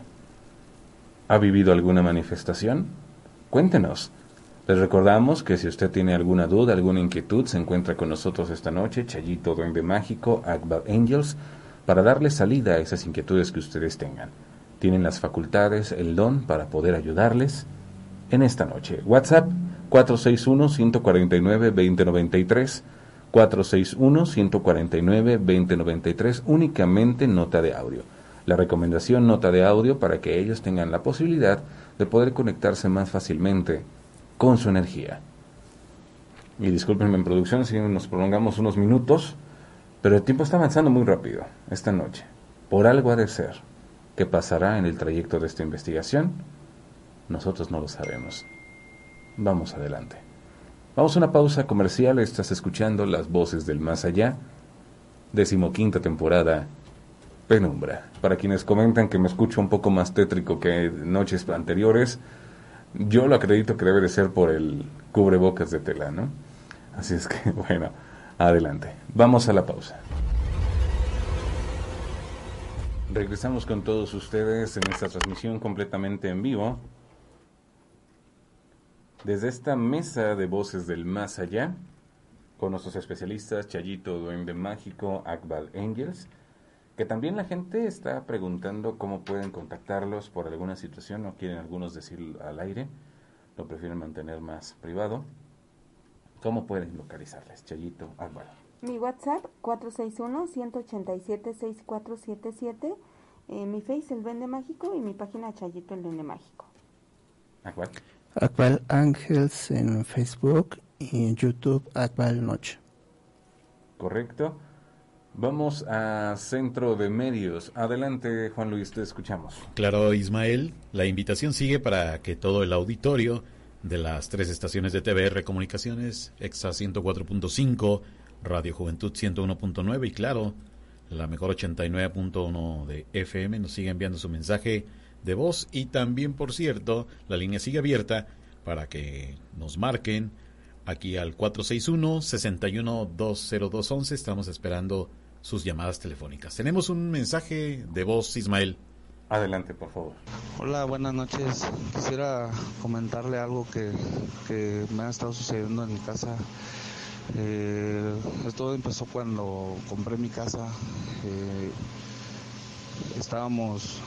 ¿ha vivido alguna manifestación? Cuéntenos. Les recordamos que si usted tiene alguna duda, alguna inquietud, se encuentra con nosotros esta noche, Chayito Duende Mágico, Akbar Angels, para darle salida a esas inquietudes que ustedes tengan. Tienen las facultades, el don para poder ayudarles en esta noche. WhatsApp 461-149-2093, 461-149-2093, únicamente nota de audio. La recomendación nota de audio para que ellos tengan la posibilidad de poder conectarse más fácilmente con su energía. Y discúlpenme en producción si nos prolongamos unos minutos, pero el tiempo está avanzando muy rápido esta noche. Por algo ha de ser. ¿Qué pasará en el trayecto de esta investigación? Nosotros no lo sabemos. Vamos adelante. Vamos a una pausa comercial. Estás escuchando las voces del más allá. Decimoquinta temporada. Penumbra. Para quienes comentan que me escucho un poco más tétrico que noches anteriores, yo lo acredito que debe de ser por el cubrebocas de tela, ¿no? Así es que, bueno, adelante. Vamos a la pausa. Regresamos con todos ustedes en esta transmisión completamente en vivo. Desde esta mesa de voces del más allá, con nuestros especialistas Chayito Duende Mágico, Akbal Angels, que también la gente está preguntando cómo pueden contactarlos por alguna situación, no quieren algunos decir al aire, lo prefieren mantener más privado. ¿Cómo pueden localizarles, Chayito, Akbal? Mi WhatsApp 461-187-6477, eh, mi Face El Duende Mágico y mi página Chayito El Duende Mágico. Akbal. Akbal Ángels en Facebook y en YouTube Akbal Noche. Correcto. Vamos a Centro de Medios. Adelante, Juan Luis, te escuchamos. Claro, Ismael, la invitación sigue para que todo el auditorio de las tres estaciones de TVR Comunicaciones, EXA 104.5, Radio Juventud 101.9 y claro, la mejor 89.1 de FM nos sigue enviando su mensaje de voz y también, por cierto, la línea sigue abierta para que nos marquen aquí al 461-61-20211. Estamos esperando sus llamadas telefónicas. Tenemos un mensaje de voz, Ismael. Adelante, por favor. Hola, buenas noches. Quisiera comentarle algo que, que me ha estado sucediendo en mi casa. Eh, esto empezó cuando compré mi casa. Eh, estábamos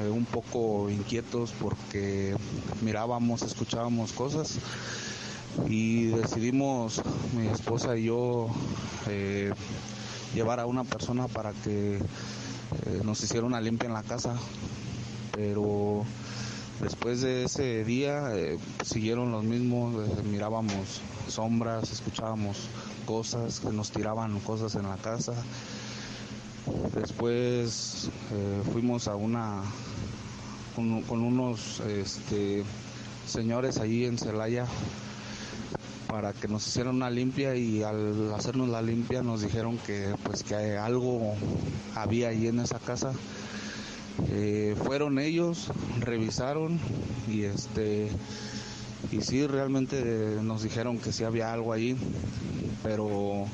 eh, un poco inquietos porque mirábamos, escuchábamos cosas y decidimos mi esposa y yo eh, llevar a una persona para que eh, nos hiciera una limpia en la casa. Pero después de ese día eh, siguieron los mismos eh, mirábamos sombras escuchábamos cosas que nos tiraban cosas en la casa. Después fuimos a una con, con unos este, señores allí en Celaya para que nos hicieran una limpia y al hacernos la limpia nos dijeron que pues que algo había ahí en esa casa. Eh, fueron ellos, revisaron y este y sí realmente nos dijeron que sí había algo ahí, pero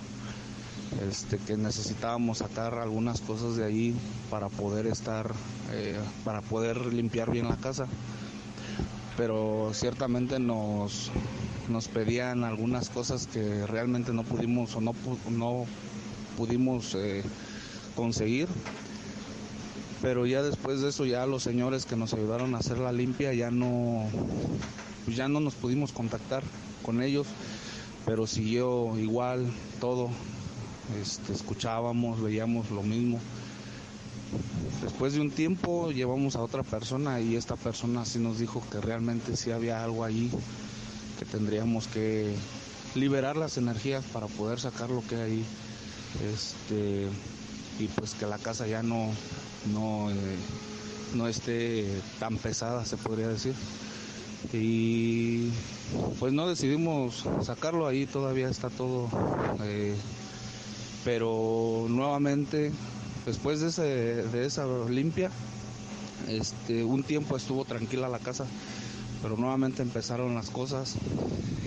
este que necesitábamos sacar algunas cosas de ahí para poder estar eh, para poder limpiar bien la casa pero ciertamente nos nos pedían algunas cosas que realmente no pudimos o no, no pudimos eh, conseguir. Pero ya después de eso, ya los señores que nos ayudaron a hacer la limpia ya no, pues ya no nos pudimos contactar con ellos, pero siguió igual todo. Este, escuchábamos, veíamos lo mismo. Después de un tiempo llevamos a otra persona y esta persona sí nos dijo que realmente sí había algo allí tendríamos que liberar las energías para poder sacar lo que hay. Este, y pues que la casa ya no, no, eh, no esté tan pesada, se podría decir. Y pues no decidimos sacarlo ahí, todavía está todo. Eh, pero nuevamente, después de, ese, de esa limpia, este, un tiempo estuvo tranquila la casa pero nuevamente empezaron las cosas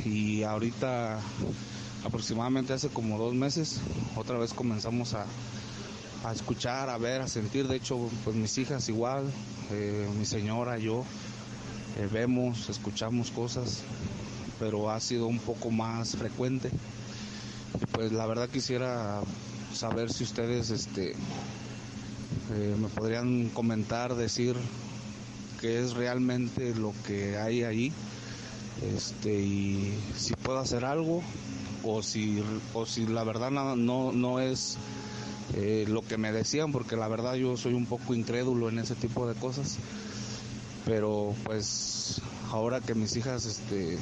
y ahorita aproximadamente hace como dos meses otra vez comenzamos a, escuchar, a ver, a sentir, de hecho pues mis hijas igual, eh, mi señora, yo, eh, vemos, escuchamos cosas, pero ha sido un poco más frecuente. Y pues la verdad quisiera saber si ustedes este, eh, me podrían comentar, decir qué es realmente lo que hay ahí este y si puedo hacer algo o si o si la verdad no no, no es eh, lo que me decían porque la verdad yo soy un poco incrédulo en ese tipo de cosas pero pues ahora que mis hijas este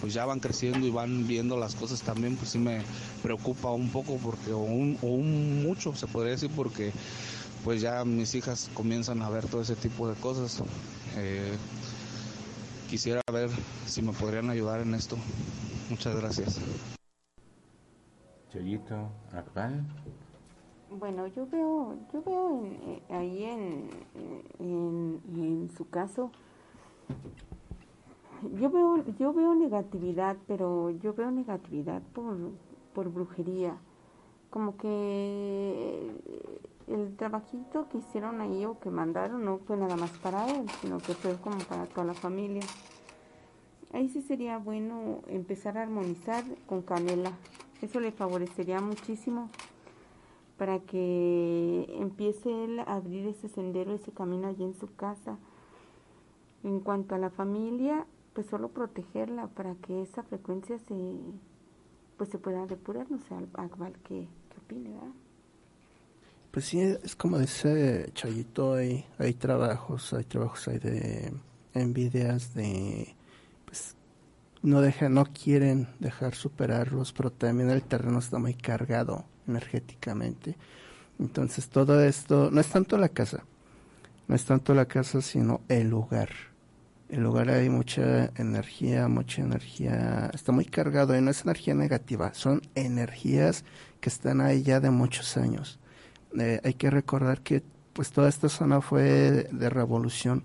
pues ya van creciendo y van viendo las cosas también pues sí me preocupa un poco porque o o un mucho se podría decir porque pues ya mis hijas comienzan a ver todo ese tipo de cosas. Eh, quisiera ver si me podrían ayudar en esto. Muchas gracias. Choyito, Akbal. Bueno, yo veo, yo veo en, eh, ahí en, en, en su caso, yo veo, yo veo negatividad, pero yo veo negatividad por, por brujería. Como que el, trabajito que hicieron ahí o que mandaron no fue nada más para él, sino que fue como para toda la familia. Ahí sí sería bueno empezar a armonizar con canela. Eso le favorecería muchísimo para que empiece él a abrir ese sendero, ese camino allí en su casa. En cuanto a la familia, pues solo protegerla para que esa frecuencia se pues se pueda depurar, no sé, Akbal, ¿qué, qué opina, Pues sí, es como dice Chayito, hay, trabajos, hay trabajos, hay de envidias, de, pues, no dejan, no quieren dejar superarlos, pero también el terreno está muy cargado energéticamente. Entonces todo esto, no es tanto la casa, no es tanto la casa, sino el lugar el lugar hay mucha energía, mucha energía, está muy cargado y no es energía negativa, son energías que están ahí ya de muchos años. Eh, hay que recordar que pues toda esta zona fue de, revolución,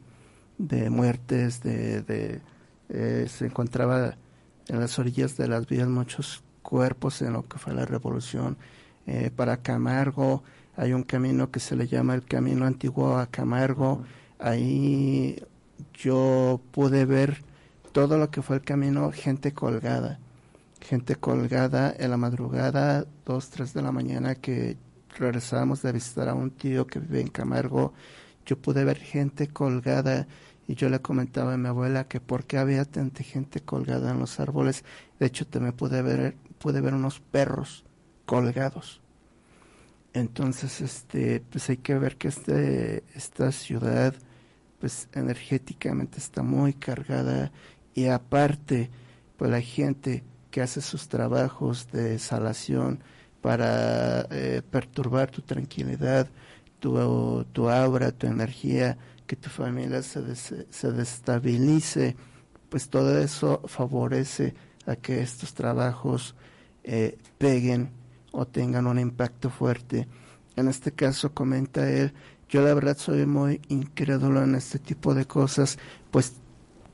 de muertes, de, de eh, se encontraba en las orillas de las vías muchos cuerpos en lo que fue la revolución. Eh, para Camargo hay un camino que se le llama el Camino Antiguo a Camargo. Ahí yo pude ver todo lo que fue el camino, gente colgada, gente colgada en la madrugada, dos, tres de la mañana que regresábamos de visitar a un tío que vive en Camargo, yo pude ver gente colgada y yo le comentaba a mi abuela que por qué había tanta gente colgada en los árboles, de hecho también pude ver, pude ver unos perros colgados. Entonces, este, pues hay que ver que este, esta ciudad, pues energéticamente está muy cargada y aparte pues la gente que hace sus trabajos de salación para eh, perturbar tu tranquilidad, tu, tu aura, tu energía, que tu familia se, se destabilice, pues todo eso favorece a que estos trabajos eh, peguen o tengan un impacto fuerte. En este caso, comenta él, yo la verdad soy muy incrédulo en este tipo de cosas, pues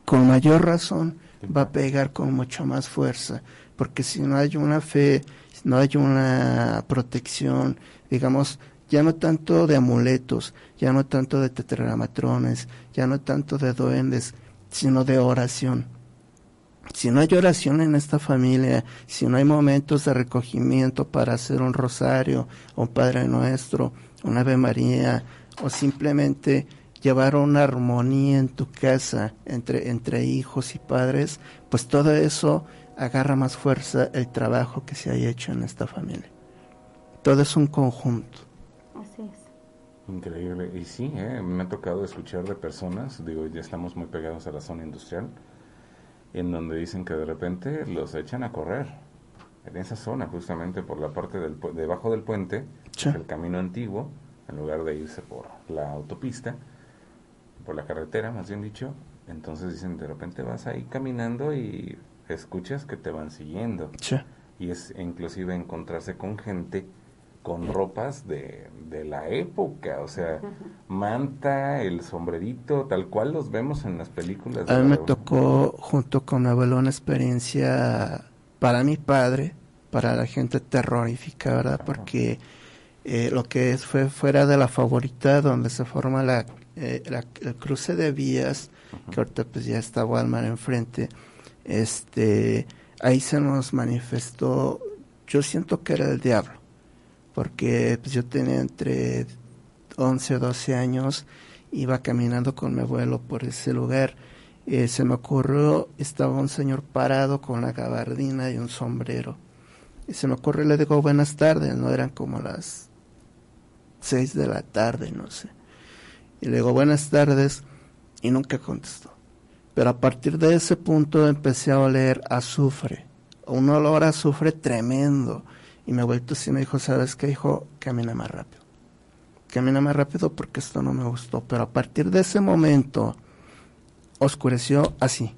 con mayor razón va a pegar con mucha más fuerza, porque si no hay una fe, no hay una protección, digamos, ya no tanto de amuletos, ya no tanto de tetramatrones, ya no tanto de duendes, sino de oración. Si no hay oración en esta familia, si no hay momentos de recogimiento para hacer un rosario, un Padre Nuestro, un Ave María, o simplemente llevar una armonía en tu casa entre, entre hijos y padres, pues todo eso agarra más fuerza el trabajo que se haya hecho en esta familia. Todo es un conjunto. Así es. Increíble. Y sí, eh, me ha tocado escuchar de personas, digo, ya estamos muy pegados a la zona industrial, en donde dicen que de repente los echan a correr. En esa zona, justamente por la parte del, debajo del puente, el camino antiguo, en lugar de irse por la autopista, por la carretera, más bien dicho. Entonces dicen, de repente vas ahí caminando y escuchas que te van siguiendo. Y es inclusive encontrarse con gente con ropas de, de la época, o sea, manta, el sombrerito, tal cual los vemos en las películas. A mí me tocó, junto con mi abuelo, una experiencia para mi padre, para la gente terrorífica, ¿verdad? Porque eh, lo que fue fuera de la favorita donde se forma la, eh, el cruce de vías, que ahorita pues ya está Walmart enfrente, este, ahí se nos manifestó, yo siento que era el diablo, porque pues yo tenía entre 11 o 12 años, iba caminando con mi abuelo por ese lugar, eh, se me ocurrió, estaba un señor parado con una gabardina y un sombrero. Y se me ocurrió, le digo buenas tardes, no eran como las seis de la tarde, no sé. Y le digo, buenas tardes, y nunca contestó. Pero a partir de ese punto empecé a oler azufre, un olor azufre tremendo. Y me vuelto así me dijo, ¿sabes qué, hijo? Camina más rápido. Camina más rápido porque esto no me gustó. Pero a partir de ese momento, oscureció así.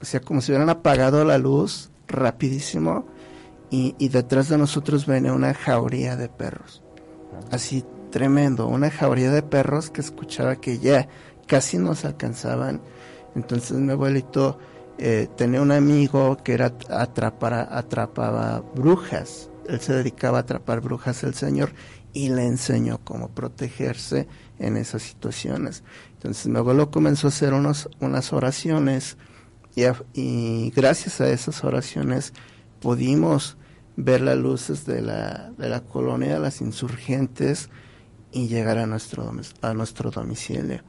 O sea, como si hubieran apagado la luz rapidísimo y, y detrás de nosotros venía una jauría de perros. Así tremendo, una jauría de perros que escuchaba que ya casi nos alcanzaban. Entonces mi abuelito eh, tenía un amigo que era atrapar, atrapaba brujas. Él se dedicaba a atrapar brujas el señor y le enseñó cómo protegerse en esas situaciones. Entonces mi abuelo comenzó a hacer unos, unas oraciones y, y gracias a esas oraciones pudimos ver las luces de la, de la colonia las insurgentes y llegar a nuestro, a nuestro domicilio.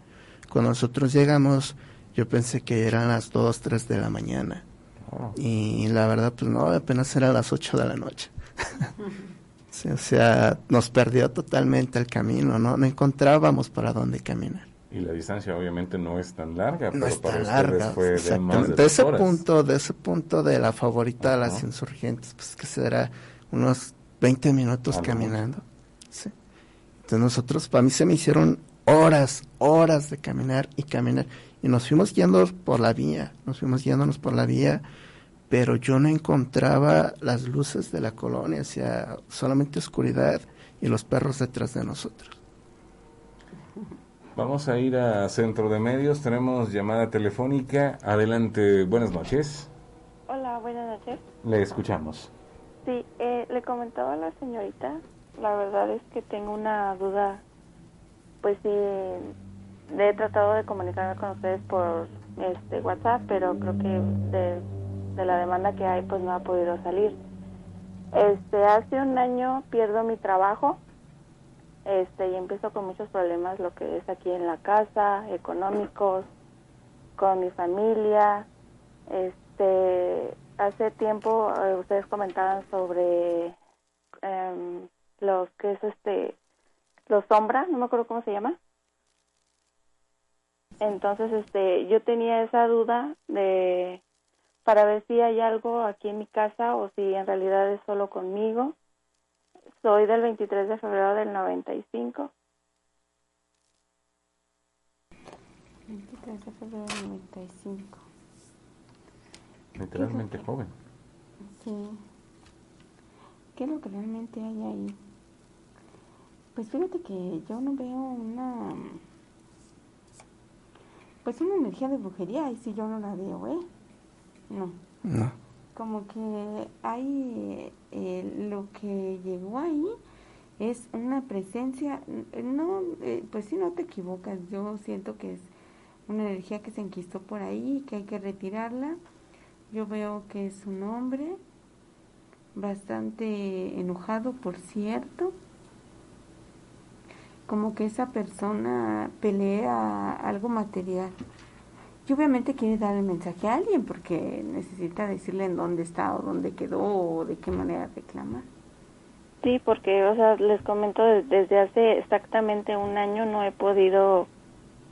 Cuando nosotros llegamos, yo pensé que eran las 2, 3 de la mañana. Oh. Y la verdad, pues no, apenas eran las 8 de la noche. o sea, nos perdió totalmente el camino, ¿no? No encontrábamos para dónde caminar. Y la distancia obviamente no es tan larga, no es tan larga. Fue de, ese punto, de ese punto de la favorita de las insurgentes, pues que será unos 20 minutos caminando. Sí. Entonces nosotros, para mí se me hicieron horas, horas de caminar y caminar. Y nos fuimos guiando por la vía, nos fuimos guiándonos por la vía, pero yo no encontraba las luces de la colonia, o sea, solamente oscuridad y los perros detrás de nosotros. Vamos a ir a Centro de Medios. Tenemos llamada telefónica. Adelante, buenas noches. Hola, buenas noches. Le escuchamos. Sí, eh, le comentaba a la señorita. La verdad es que tengo una duda. Pues sí, he tratado de comunicarme con ustedes por este WhatsApp, pero creo que de, la demanda que hay, pues no ha podido salir. Este, hace un año pierdo mi trabajo este y empiezo con muchos problemas lo que es aquí en la casa económicos con mi familia este hace tiempo eh, ustedes comentaban sobre em, los que es este los sombra no me acuerdo cómo se llama entonces este yo tenía esa duda de para ver si hay algo aquí en mi casa o si en realidad es solo conmigo soy del 23 de febrero del 95. 23 de febrero del 95. Literalmente joven. Sí. ¿Qué es lo que realmente hay ahí? Pues fíjate que yo no veo una... Pues una energía de brujería, y si yo no la veo, ¿eh? No. No como que hay eh, lo que llegó ahí es una presencia, no, eh, pues si no te equivocas, yo siento que es una energía que se enquistó por ahí, que hay que retirarla. Yo veo que es un hombre bastante enojado, por cierto, como que esa persona pelea algo material y obviamente quiere dar el mensaje a alguien porque necesita decirle en dónde está o dónde quedó o de qué manera reclamar. Sí, porque, o sea, les comento, desde hace exactamente un año no he podido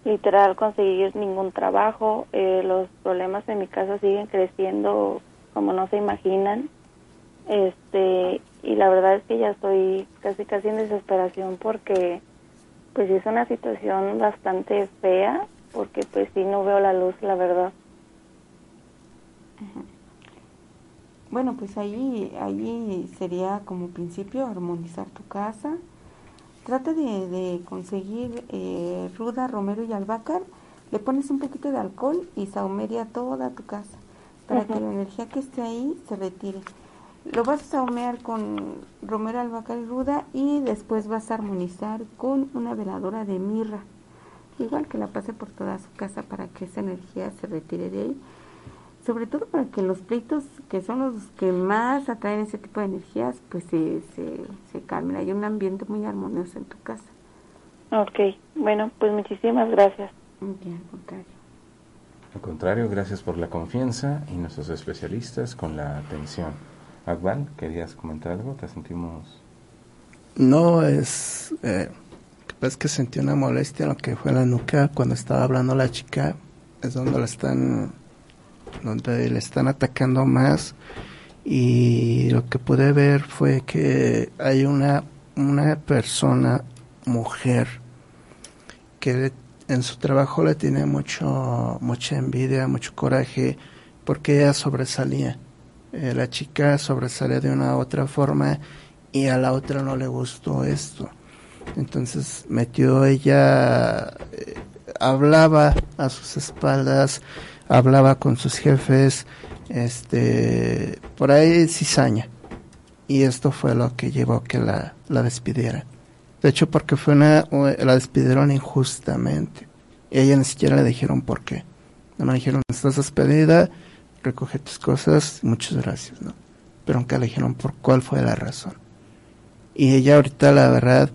literal conseguir ningún trabajo. Eh, los problemas en mi casa siguen creciendo como no se imaginan. Este, y la verdad es que ya estoy casi casi en desesperación porque pues es una situación bastante fea porque pues sí no veo la luz, la verdad. Bueno, pues ahí, ahí sería como principio armonizar tu casa. Trata de, de conseguir eh, ruda, romero y albahaca. Le pones un poquito de alcohol y saumeria toda tu casa para que la energía que esté ahí se retire. Lo vas a saumear con romero, albahaca y ruda y después vas a armonizar con una veladora de mirra igual que la pase por toda su casa para que esa energía se retire de ahí. Sobre todo para que los pleitos, que son los que más atraen ese tipo de energías, pues se, se, se calmen. Hay un ambiente muy armonioso en tu casa. Ok, bueno, pues muchísimas gracias. al contrario. Al contrario, gracias por la confianza y nuestros especialistas con la atención. Akbal, ¿querías comentar algo? ¿Te sentimos...? No, es... Eh es que sentí una molestia en lo que fue la nuca cuando estaba hablando la chica. Es donde la están, donde le están atacando más. Y lo que pude ver fue que hay una, una persona, mujer, que en su trabajo le tiene mucho, mucha envidia, mucho coraje, porque ella sobresalía. Eh, la chica sobresalía de una u otra forma y a la otra no le gustó esto. Entonces metió ella, eh, hablaba a sus espaldas, hablaba con sus jefes, este, por ahí cizaña. Y esto fue lo que llevó a que la, la despidiera. De hecho, porque fue una, la despidieron injustamente. Y ella ni siquiera le dijeron por qué. No me dijeron, estás despedida, recoge tus cosas, muchas gracias, ¿no? Pero nunca le dijeron por cuál fue la razón. Y ella ahorita, la verdad,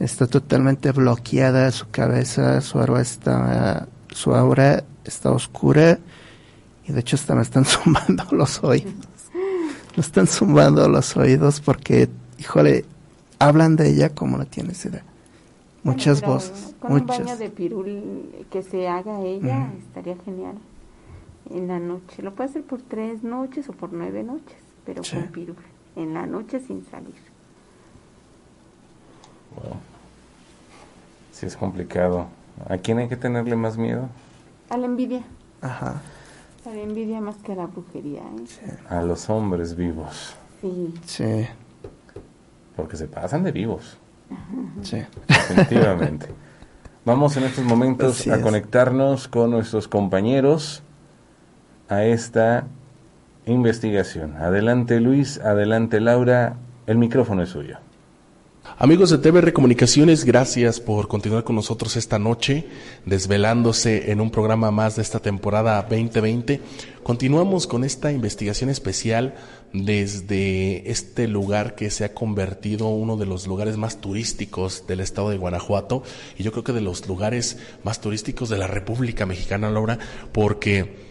está totalmente bloqueada, su cabeza, su aura está, su aura está oscura. Y de hecho hasta me están zumbando los oídos. Me están zumbando los oídos porque, híjole, hablan de ella como no tienes idea. Muchas voces. Con muchas. un baño de pirul que se haga ella estaría genial en la noche. Lo puede hacer por tres noches o por nueve noches, pero Sí. con pirul. En la noche sin salir. Wow. Sí, es complicado. ¿A quién hay que tenerle más miedo? A la envidia. Ajá. A la envidia más que a la brujería. ¿eh? A los hombres vivos. Sí. Sí. Porque se pasan de vivos. Sí. Definitivamente. Vamos en estos momentos Así a es. conectarnos con nuestros compañeros a esta investigación. Adelante Luis, adelante Laura, el micrófono es suyo. Amigos de TVR Comunicaciones, gracias por continuar con nosotros esta noche, desvelándose en un programa más de esta temporada 2020. Continuamos con esta investigación especial desde este lugar que se ha convertido uno de los lugares más turísticos del estado de Guanajuato y yo creo que de los lugares más turísticos de la República Mexicana, Laura, porque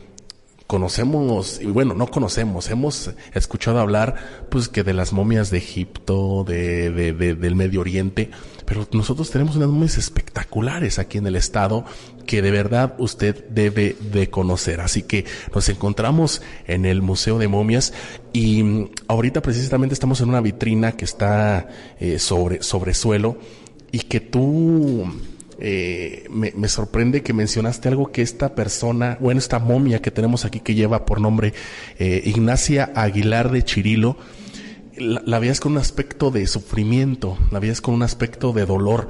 conocemos, y bueno, no conocemos, hemos escuchado hablar pues que de las momias de Egipto, de, de- de- del Medio Oriente, pero nosotros tenemos unas momias espectaculares aquí en el estado que de verdad usted debe de conocer. Así que nos encontramos en el Museo de Momias y mm, ahorita precisamente estamos en una vitrina que está eh, sobre, sobre suelo y que tú eh, me, sorprende que mencionaste algo que esta persona, bueno, esta momia que tenemos aquí que lleva por nombre eh, Ignacia Aguilar de Chirilo, la, veías con un aspecto de sufrimiento, la veías con un aspecto de dolor.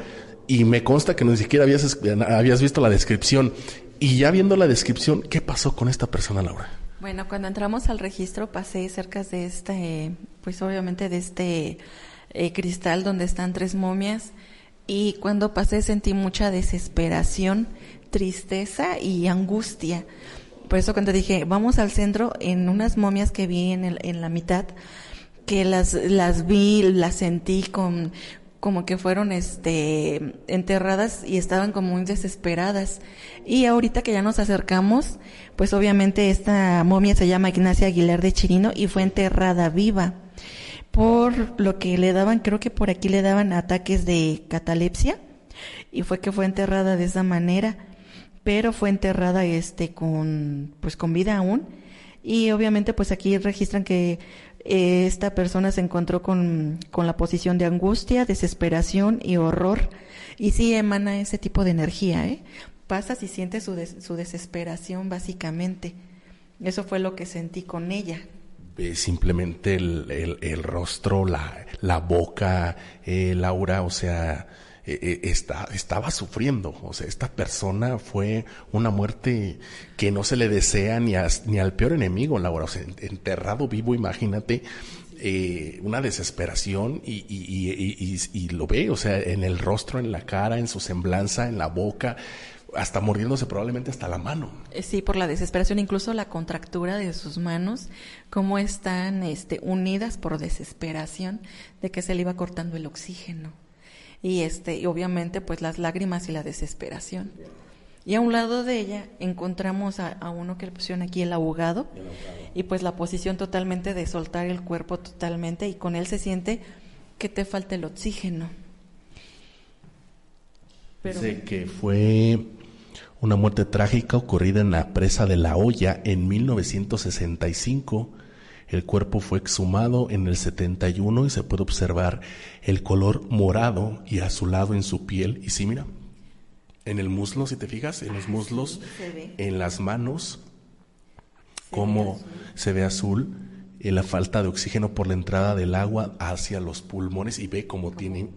Y me consta que ni siquiera habías, habías visto la descripción. Y ya viendo la descripción, ¿qué pasó con esta persona, Laura? Bueno, cuando entramos al registro pasé cerca de este, pues obviamente de este eh, cristal donde están tres momias y cuando pasé sentí mucha desesperación, tristeza y angustia. Por eso cuando dije, vamos al centro, en unas momias que vi en, el- en la mitad, que las, las vi, las sentí con, como que fueron este enterradas y estaban como muy desesperadas. Y ahorita que ya nos acercamos, pues obviamente esta momia se llama Ignacia Aguilar de Chirino y fue enterrada viva. Por lo que le daban, creo que por aquí le daban ataques de catalepsia y fue que fue enterrada de esa manera, pero fue enterrada este con pues con vida aún y obviamente pues aquí registran que eh, esta persona se encontró con, con la posición de angustia, desesperación y horror y sí emana ese tipo de energía, ¿eh? Pasas y sientes su, des- su desesperación básicamente. Eso fue lo que sentí con ella. Eh, simplemente el, el- rostro, la, la boca, eh, Laura, o sea, eh, eh, está, estaba sufriendo. O sea, esta persona fue una muerte que no se le desea ni, a- ni al peor enemigo, Laura. O sea, en- enterrado vivo, imagínate. eh, una desesperación y, y- y- y lo ve, o sea, en el rostro, en la cara, en su semblanza, en la boca, hasta mordiéndose probablemente hasta la mano. Eh, Sí, por la desesperación, incluso la contractura de sus manos, cómo están este, unidas por desesperación de que se le iba cortando el oxígeno. Y este, y obviamente pues las lágrimas y la desesperación. Y a un lado de ella encontramos a, a uno que le pusieron aquí el ahogado, y pues la posición totalmente de soltar el cuerpo totalmente y con él se siente que te falta el oxígeno. Pero- Dice que fue una muerte trágica ocurrida en la presa de La Hoya en 1965. El cuerpo fue exhumado en el 71 y se puede observar el color morado y azulado en su piel. Y sí, mira, en el muslo, si te fijas, en los muslos, se ve. en las manos, cómo se ve azul, y la falta de oxígeno por la entrada del agua hacia los pulmones y ve cómo tiene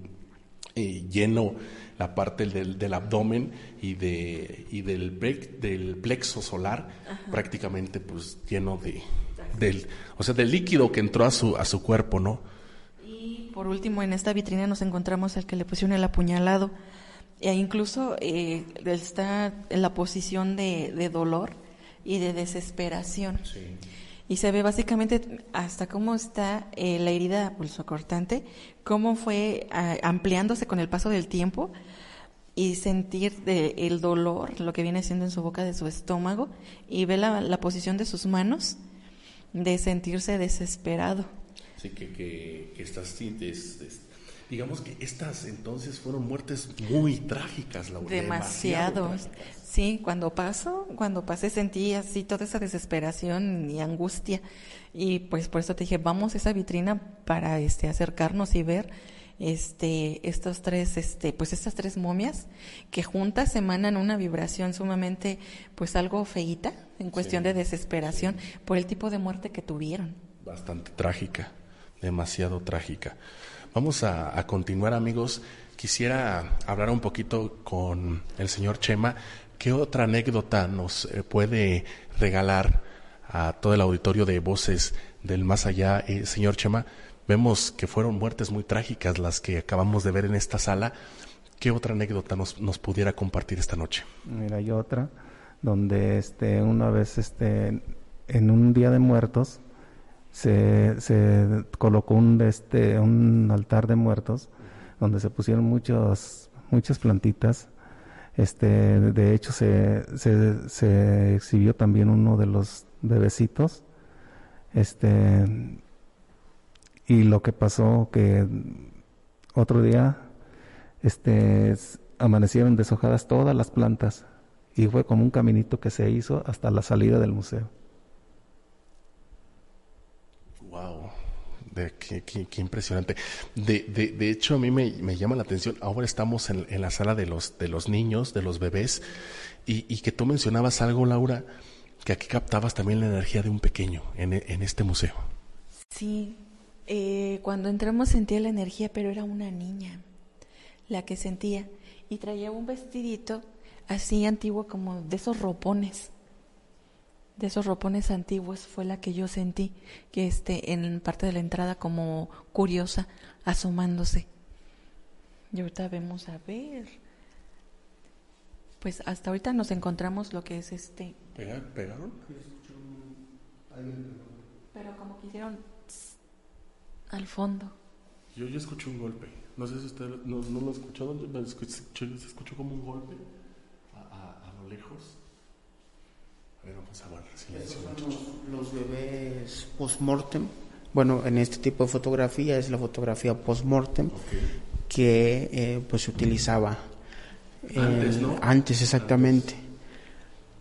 eh, lleno la parte del, del abdomen y de y del del plexo solar prácticamente pues lleno de del o sea del líquido que entró a su a su cuerpo no por último, en esta vitrina nos encontramos al que le pusieron el apuñalado. E incluso eh, está en la posición de, de dolor y de desesperación. Y se ve básicamente hasta cómo está eh, la herida pulsocortante, cómo fue ah, ampliándose con el paso del tiempo y sentir de, el dolor, lo que viene siendo en su boca de su estómago, y ve la, la posición de sus manos de sentirse desesperado. Sí, que, que, que estás, digamos que estas entonces fueron muertes muy trágicas, Laura. Demasiado. demasiado sí, cuando paso, cuando pasé sentí así toda esa desesperación y angustia. Y pues por eso te dije, vamos a esa vitrina para este acercarnos y ver este estos tres este pues estas tres momias que juntas emanan una vibración sumamente pues algo feíta en cuestión de desesperación por el tipo de muerte que tuvieron. Bastante trágica, demasiado trágica. Vamos a, continuar, amigos. Quisiera hablar un poquito con el señor Chema. ¿Qué otra anécdota nos eh, puede regalar a todo el auditorio de Voces del Más Allá, eh, señor Chema? Vemos que fueron muertes muy trágicas las que acabamos de ver en esta sala. ¿Qué otra anécdota nos, nos pudiera compartir esta noche? Mira, hay otra donde este, una vez este, en un día de muertos se, se colocó un, este, un altar de muertos donde se pusieron muchos, muchas plantitas. Este, de hecho, se, se, se exhibió también uno de los bebecitos. Este, y lo que pasó que otro día este, amanecieron deshojadas todas las plantas y fue como un caminito que se hizo hasta la salida del museo. qué, impresionante. De, de, de, hecho, a mí me, me, llama la atención, ahora estamos en, en, la sala de los, de los niños, de los bebés, y, y, que tú mencionabas algo, Laura, que aquí captabas también la energía de un pequeño en, en este museo. Sí, eh, cuando entramos sentía la energía, pero era una niña la que sentía, y traía un vestidito así antiguo como de esos ropones de esos ropones antiguos fue la que yo sentí que esté en parte de la entrada como curiosa asomándose. Y ahorita vemos a ver. Pues hasta ahorita nos encontramos lo que es este. ¿Pegaron? Pero como que hicieron al fondo. Yo ya escuché un golpe. No sé si usted no, no lo escuchó. Se escuchó como un golpe a, a lo lejos. los, bebés post-mortem. Bueno, en este tipo de fotografía es la fotografía post-mortem que eh, pues se utilizaba antes, ¿no? antes exactamente.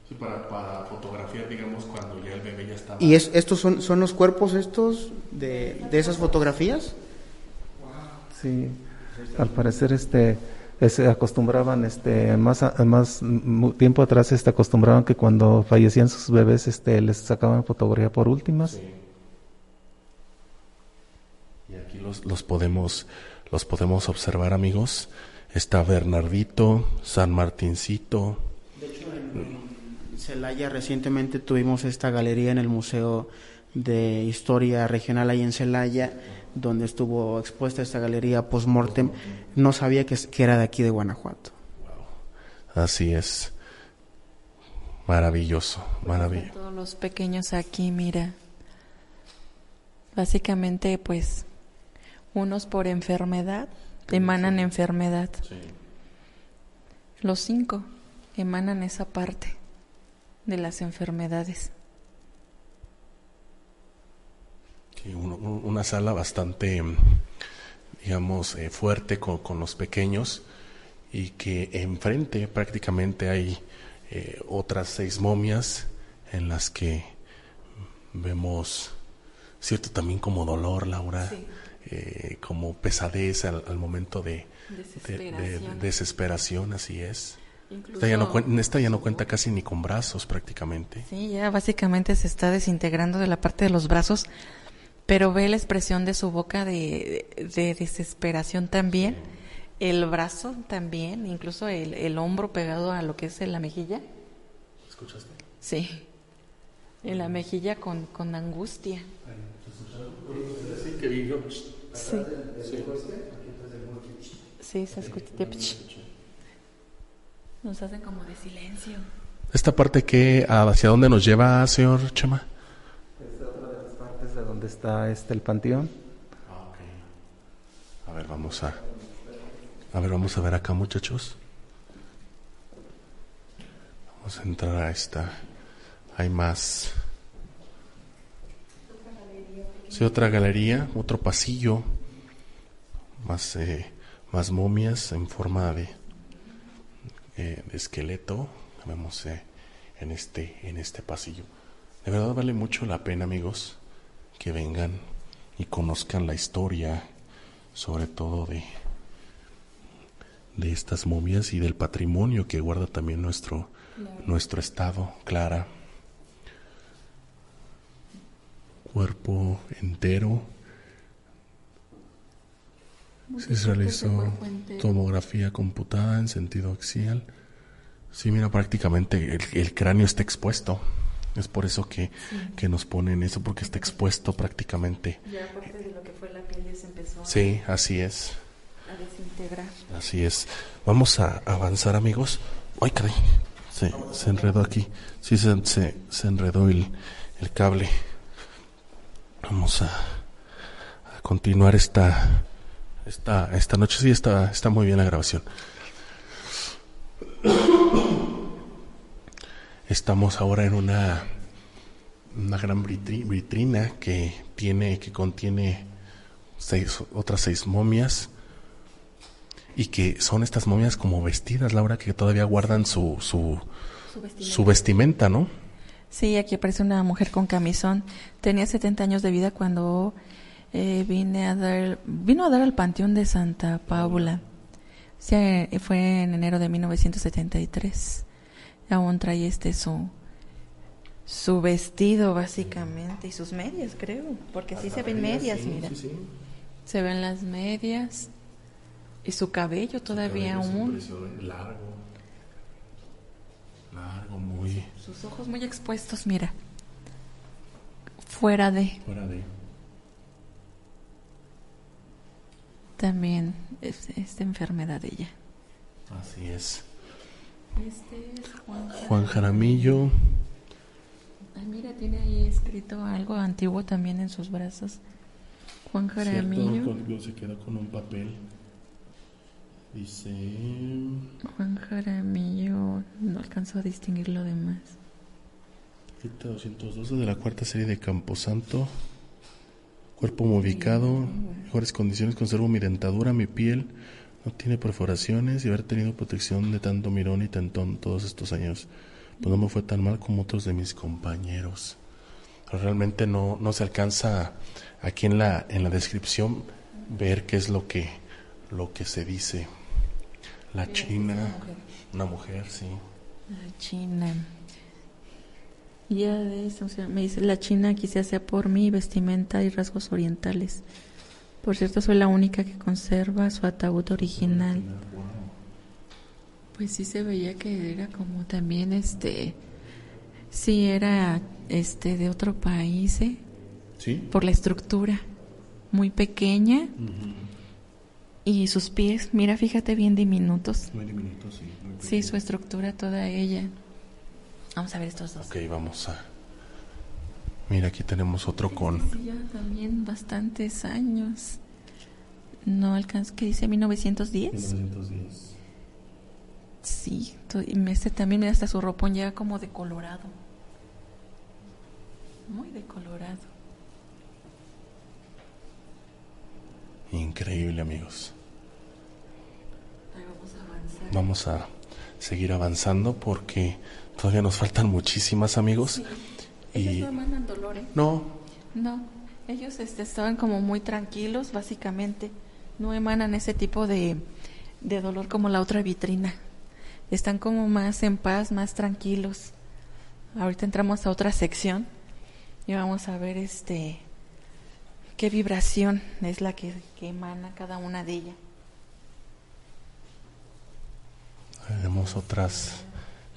Sí, para, para, fotografiar, digamos, cuando ya el bebé ya estaba. ¿Y es, estos son, son los cuerpos estos de, de esas fotografías? Sí, al parecer este se acostumbraban este más más tiempo atrás este acostumbraban que cuando fallecían sus bebés este les sacaban fotografía por últimas y aquí los, los podemos los podemos observar amigos está Bernardito San Martincito de hecho en Celaya recientemente tuvimos esta galería en el museo de historia regional ahí en Celaya donde estuvo expuesta esta galería post-mortem, no sabía que, era de aquí de Guanajuato. Así es. Maravilloso, maravilloso. Todos los pequeños aquí, mira. Básicamente, pues, unos por enfermedad, emanan enfermedad. Los cinco emanan esa parte de las enfermedades. una sala bastante, digamos, eh, fuerte con, los pequeños y que enfrente prácticamente hay eh, otras seis momias en las que vemos cierto también como dolor, Laura, eh, como pesadez al, momento de desesperación. así es. Esta ya, no, esta ya no cuenta casi ni con brazos prácticamente. Sí, ya básicamente se está desintegrando de la parte de los brazos pero ve la expresión de su boca de, desesperación también, el brazo también, incluso el, hombro pegado a lo que es la mejilla. ¿Escuchaste? Sí, en la mejilla con, angustia. Sí. Sí, se escucha. Nos hacen como de silencio. ¿Esta parte que hacia dónde nos lleva, señor Chema? Es otra de las partes de donde está este el panteón. A ver, vamos a A ver, vamos a ver acá, muchachos. Vamos a entrar a esta. Hay más. Sí, otra galería, otro pasillo. Más, eh, más momias en forma de, eh, de esqueleto. Vemos eh, en, este, en este pasillo. De verdad vale mucho la pena, amigos, que vengan y conozcan la historia, sobre todo de, de estas momias y del patrimonio que guarda también nuestro, nuestro estado, Clara. Cuerpo entero. Se realizó tomografía computada en sentido axial. Sí, mira, prácticamente el, el cráneo está expuesto. Es por eso que, que, nos ponen eso, porque está expuesto prácticamente. Ya aparte de lo que fue la piel se empezó Sí, así es. a desintegrar. Así es. Vamos a avanzar, amigos. Ay, caray. Se, se enredó aquí. Sí, se, se, se enredó el, el cable. Vamos a, a continuar esta, esta, esta noche. Sí, está, está muy bien la grabación. Estamos ahora en una, una gran vitri- vitrina que tiene, que contiene seis, otras seis momias y que son estas momias como vestidas, Laura, que todavía guardan su, su, Su vestimenta. su vestimenta, ¿no? Sí, aquí aparece una mujer con camisón. Tenía 70 años de vida cuando eh, vine a dar, vino a dar al Panteón de Santa Paula. Eh, fue en enero de 1973. Aún trae este su su vestido básicamente y sus medias, creo, porque sí se ven medias, mira. Se ven las medias y su cabello todavía aún. Largo. Largo, muy. Sus ojos muy expuestos, mira. Fuera de. Fuera de. También es- esta enfermedad de ella. Así es. Este es Juan, Juan Jaramillo. Ay, mira, tiene ahí escrito algo antiguo también en sus brazos. Juan Jaramillo. Cierto, se quedó con un papel. Dice. Juan Jaramillo. No alcanzó a distinguir lo demás. Rita 212 de la cuarta serie de Camposanto. Cuerpo movificado, mejores condiciones, conservo mi dentadura, mi piel, no tiene perforaciones y haber tenido protección de tanto mirón y tentón todos estos años. Pues no me fue tan mal como otros de mis compañeros. Realmente no, no se alcanza aquí en la, en la descripción ver qué es lo que, lo que se dice. La China, una mujer, sí. La China. Ya de eso, o sea, me dice, la China quizás sea por mi vestimenta y rasgos orientales. Por cierto, soy la única que conserva su ataúd original. Pues sí se veía que era como también este, sí era este de otro país, ¿eh? ¿Sí? Por la estructura, muy pequeña y sus pies, mira, fíjate bien diminutos. Muy diminuto, sí. muy Sí, su estructura toda ella. Vamos a ver estos dos. Ok, vamos a. Mira, aquí tenemos otro con. Sí, ya también bastantes años. No alcanza, ¿qué dice? 1910. 1910. Sí, este también, mira, hasta su ropón llega como de colorado. Muy de colorado. Increíble, amigos. Ahí vamos a avanzar. Vamos a seguir avanzando porque todavía nos faltan muchísimas, amigos. Ellos Y no emanan dolor, ¿eh? no, No, ellos este, estaban como muy tranquilos, básicamente. No emanan ese tipo de, de dolor como la otra vitrina. Están como más en paz, más tranquilos. Ahorita entramos a otra sección y vamos a ver este qué vibración es la que, que emana cada una de ellas. tenemos otras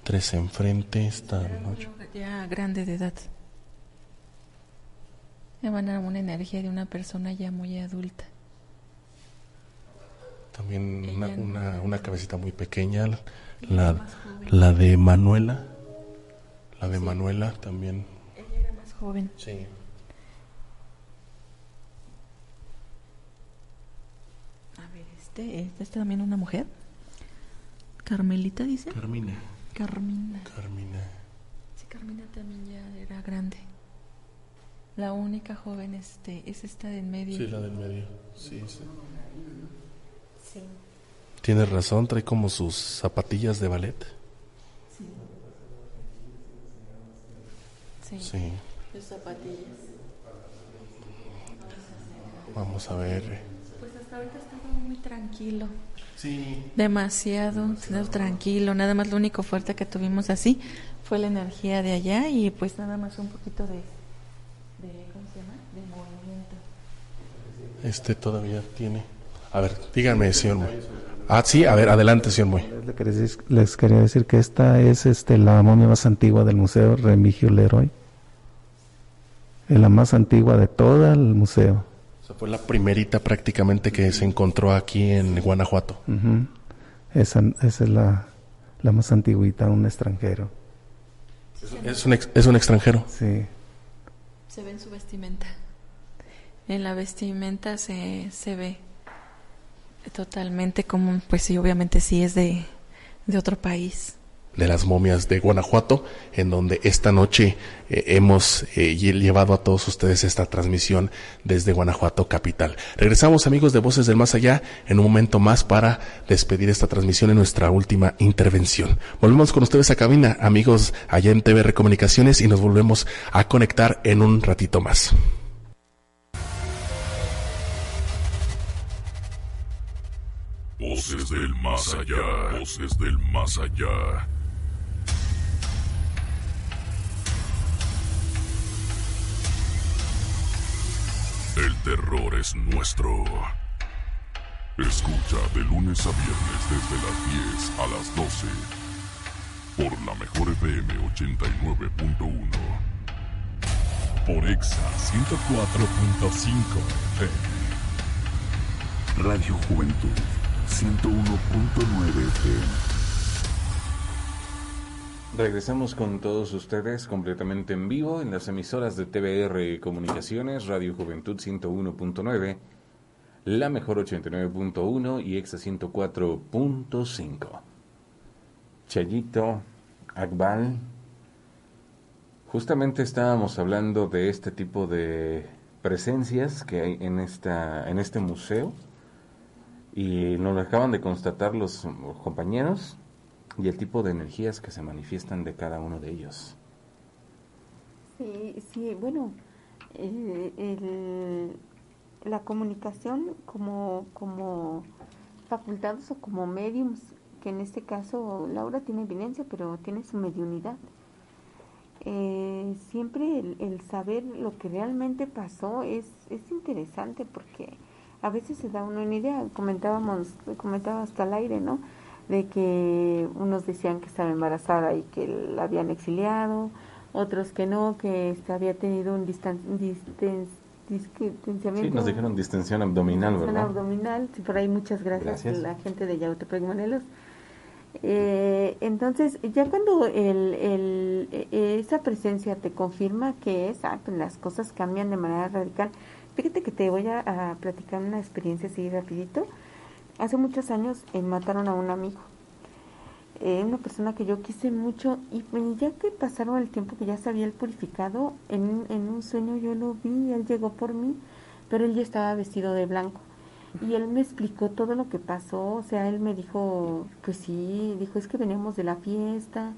tres enfrente esta noche. Ya grande de edad. Emanan una energía de una persona ya muy adulta. También una, una, una, cabecita muy pequeña. La, la de Manuela. La de Manuela también. Ella era más joven. Sí. A ver, este, esta es también una mujer. Carmelita dice. Carmina. Carmina. Carmina. Sí, Carmina también ya era grande. La única joven este es esta del medio. Sí, la del medio. Sí, sí. Sí. Tienes razón, trae como sus zapatillas de ballet. Sí. Sí. Sus zapatillas. Vamos a ver. Pues hasta ahorita estaba muy tranquilo. Sí. Demasiado tranquilo. Nada más lo único fuerte que tuvimos así fue la energía de allá y pues nada más un poquito de, de ¿cómo se llama? De movimiento. Este todavía tiene. A ver, díganme, señor Moy. Ah, sí, a ver, adelante, señor Moy. Les quería decir que esta es este, la momia más antigua del Museo Remigio Leroy. Es la más antigua de todo el museo. Sea, fue la primerita prácticamente que se encontró aquí en Guanajuato. Esa, esa es la, la más antiguita, un extranjero. Es un, ex- es un extranjero. Sí. Se ve en su vestimenta. En la vestimenta se, se ve totalmente como, pues sí, obviamente sí es de, de otro país. De las momias de Guanajuato, en donde esta noche eh, hemos eh, lle- llevado a todos ustedes esta transmisión desde Guanajuato capital. Regresamos amigos de Voces del Más Allá en un momento más para despedir esta transmisión en nuestra última intervención. Volvemos con ustedes a cabina, amigos allá en TVR Comunicaciones y nos volvemos a conectar en un ratito más. Voces del más allá. Voces del más allá. El terror es nuestro. Escucha de lunes a viernes desde las 10 a las 12. Por la mejor FM 89.1. Por Exa 104.5 FM. Radio Juventud 101.9 FM. Regresamos con todos ustedes completamente en vivo en las emisoras de TBR Comunicaciones, Radio Juventud 101.9, La Mejor 89.1 y Exa 104.5. Chayito, Akbal, justamente estábamos hablando de este tipo de presencias que hay en, esta, en este museo y nos lo acaban de constatar los compañeros y el tipo de energías que se manifiestan de cada uno de ellos. Sí, sí, bueno, el- el- la comunicación como, como facultados o como mediums, que en este caso Laura tiene evidencia, pero tiene su mediunidad. Eh, siempre el, el saber lo que realmente pasó es, es interesante porque a veces se da uno una idea, comentábamos, comentaba hasta al aire, ¿no? De que unos decían que estaba embarazada y que la habían exiliado, otros que no, que este, había tenido un distanciamiento. Sí, nos dijeron distensión abdominal, Distensión ¿verdad? abdominal, sí, por ahí muchas gracias, Gracias. a la gente de Yautepec Morelos. Eh, entonces, ya cuando el, el, eh, esa presencia te confirma que es, ah, pues las cosas cambian de manera radical. Fíjate que te voy a, a platicar una experiencia así rapidito. Hace muchos años eh, mataron a un amigo, eh, una persona que yo quise mucho y pues, ya que pasaron el tiempo que ya se había purificado, en, en un sueño yo lo vi, él llegó por mí, pero él ya estaba vestido de blanco. Y él me explicó todo lo que pasó, o sea, él me dijo, pues sí, dijo, es que veníamos de la fiesta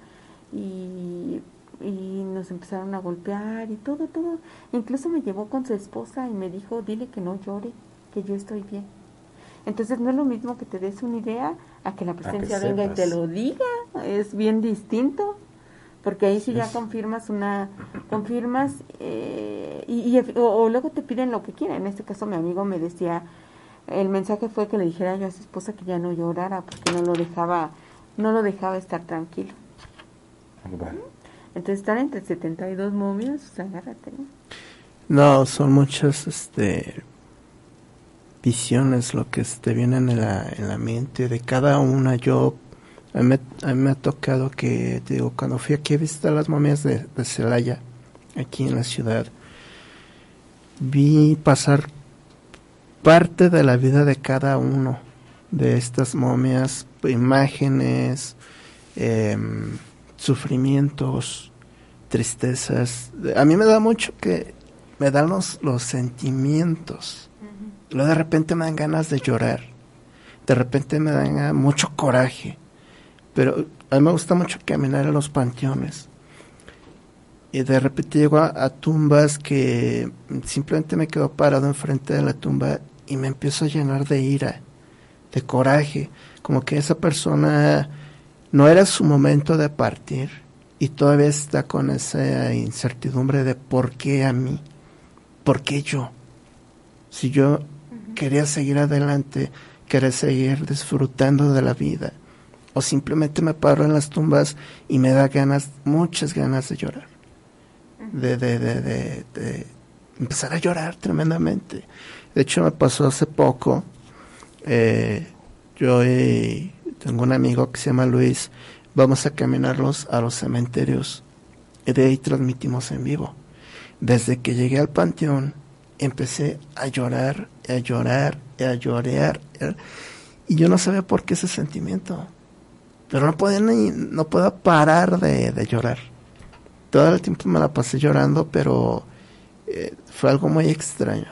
y, y nos empezaron a golpear y todo, todo. Incluso me llevó con su esposa y me dijo, dile que no llore, que yo estoy bien. Entonces no es lo mismo que te des una idea a que la presencia venga y te lo diga, es bien distinto, porque ahí sí ya es. confirmas una, confirmas eh, y, y- o, o luego te piden lo que quieren. En este caso mi amigo me decía, el mensaje fue que le dijera yo a su esposa que ya no llorara porque no lo dejaba, no lo dejaba estar tranquilo. Entonces están entre 72 momias, pues agárrate, ¿no? No, son muchas, este, visiones, lo que te vienen en la, en la mente de cada una. Yo, a mí, me ha tocado que, digo, cuando fui aquí a visitar las momias de, de Celaya, aquí en la ciudad, vi pasar parte de la vida de cada uno de estas momias, imágenes, em, sufrimientos, tristezas. A mí me da mucho que me dan los, los sentimientos. Luego de repente me dan ganas de llorar. De repente me dan mucho coraje. Pero a mí me gusta mucho caminar a los panteones. Y de repente llego a, tumbas que simplemente me quedo parado enfrente de la tumba y me empiezo a llenar de ira, de coraje. Como que esa persona no era su momento de partir y todavía está con esa incertidumbre de por qué a mí, por qué yo. Si yo quería seguir adelante, quería seguir disfrutando de la vida. O simplemente me paro en las tumbas y me da ganas, muchas ganas de llorar. De, de, de, de, empezar a llorar tremendamente. De hecho, me pasó hace poco. Eh, yo tengo un amigo que se llama Luis. Vamos a caminarlos a los cementerios. Y de ahí transmitimos en vivo. Desde que llegué al panteón, empecé a llorar, a llorar, a llorar. Y yo no sabía por qué ese sentimiento. Pero no podía ni, no puedo parar de, llorar. Todo el tiempo me la pasé llorando, pero eh, fue algo muy extraño.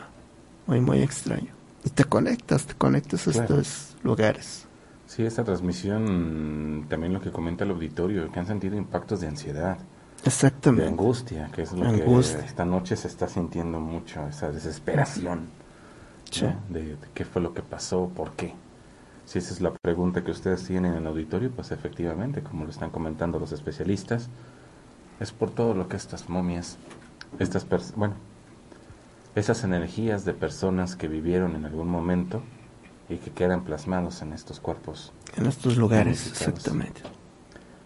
Muy, muy extraño. Y te conectas, te conectas a estos lugares. Sí, esta transmisión, también lo que comenta el auditorio, que han sentido impactos de ansiedad. Exactamente. De angustia, que es lo que esta noche se está sintiendo mucho, esa desesperación. De, qué fue lo que pasó, por qué. Si esa es la pregunta que ustedes tienen en el auditorio, pues efectivamente, como lo están comentando los especialistas, es por todo lo que estas momias, estas bueno, esas energías de personas que vivieron en algún momento y que quedan plasmados en estos cuerpos. En estos lugares, exactamente.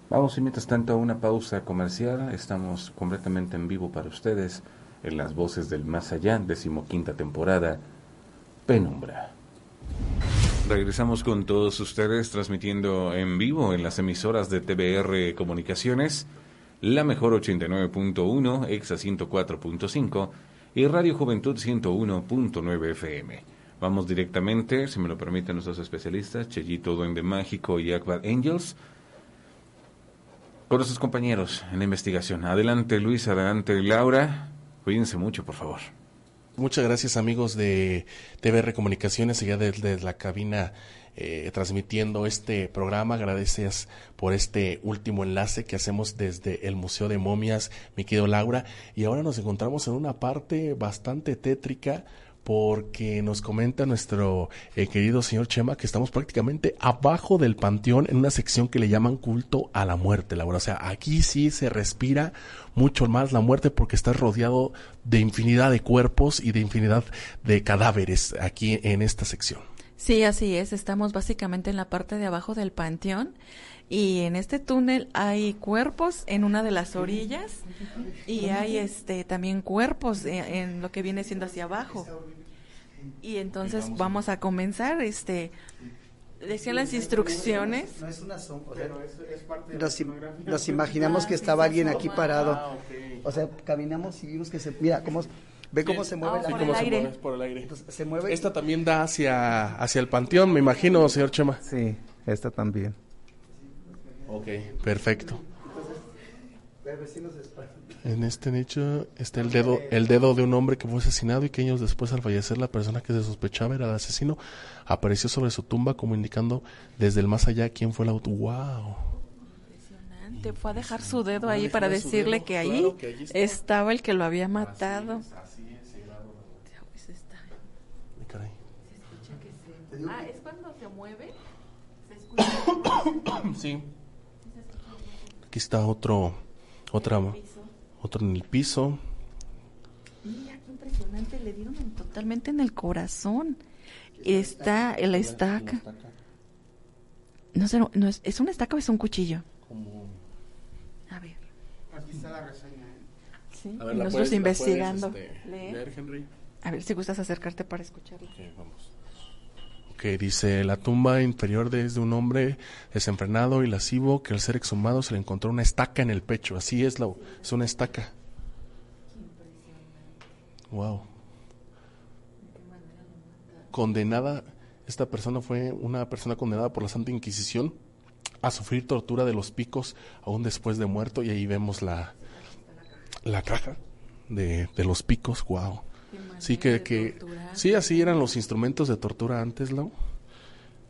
Vamos y mientras tanto a una pausa comercial. Estamos completamente en vivo para ustedes en las voces del más allá, decimoquinta temporada, Penumbra. Regresamos con todos ustedes transmitiendo en vivo en las emisoras de TBR Comunicaciones, la mejor 89.1, EXA 104.5 y Radio Juventud 101.9 FM. Vamos directamente, si me lo permiten nuestros especialistas, Chellito Duende Mágico y Akbar Angels, con nuestros compañeros en la investigación. Adelante Luis, adelante Laura. Cuídense mucho, por favor. Muchas gracias amigos de TVR Comunicaciones, allá desde la cabina eh, transmitiendo este programa. Gracias por este último enlace que hacemos desde el Museo de Momias, mi querido Laura. Y ahora nos encontramos en una parte bastante tétrica porque nos comenta nuestro eh, querido señor Chema que estamos prácticamente abajo del panteón en una sección que le llaman culto a la muerte, Laura. O sea, aquí sí se respira mucho más la muerte porque está rodeado de infinidad de cuerpos y de infinidad de cadáveres aquí en esta sección. Sí, así es. Estamos básicamente en la parte de abajo del panteón y en este túnel hay cuerpos en una de las orillas y hay este también cuerpos en, lo que viene siendo hacia abajo y entonces vamos a comenzar este decían las instrucciones. no es una nos, imaginamos que estaba alguien aquí parado. Ah, o sea caminamos y vimos que se mira cómo ve cómo se mueve la por, el aire. por el aire. Se mueve esta también da hacia hacia el panteón me imagino señor Chema. Sí esta también. Ok, perfecto. En este nicho está el dedo, el dedo de un hombre que fue asesinado y que años después al fallecer la persona que se sospechaba era el asesino apareció sobre su tumba como indicando desde el más allá quién fue el auto. ¡Wow! Impresionante. Fue a dejar su dedo ahí para decirle que ahí estaba el que lo había matado. Ah, es cuando se mueve. Se escucha. sí. Aquí está otro, otra, otro en el piso. Mira, qué impresionante, le dieron totalmente en el corazón. Está la estaca. No sé, no, es, ¿es una estaca o es un cuchillo? A ver. Aquí está la reseña. ¿eh? Sí, nosotros investigando. Este, leer. Henry. A ver si gustas acercarte para escucharlo. vamos. Que dice la tumba inferior es de un hombre desenfrenado y lascivo que al ser exhumado se le encontró una estaca en el pecho. Así es, la, es una estaca. Wow. Condenada, esta persona fue una persona condenada por la Santa Inquisición a sufrir tortura de los picos aún después de muerto y ahí vemos la, la caja de, de los picos, wow. Sí, que, que sí, así eran los instrumentos de tortura antes, Lau.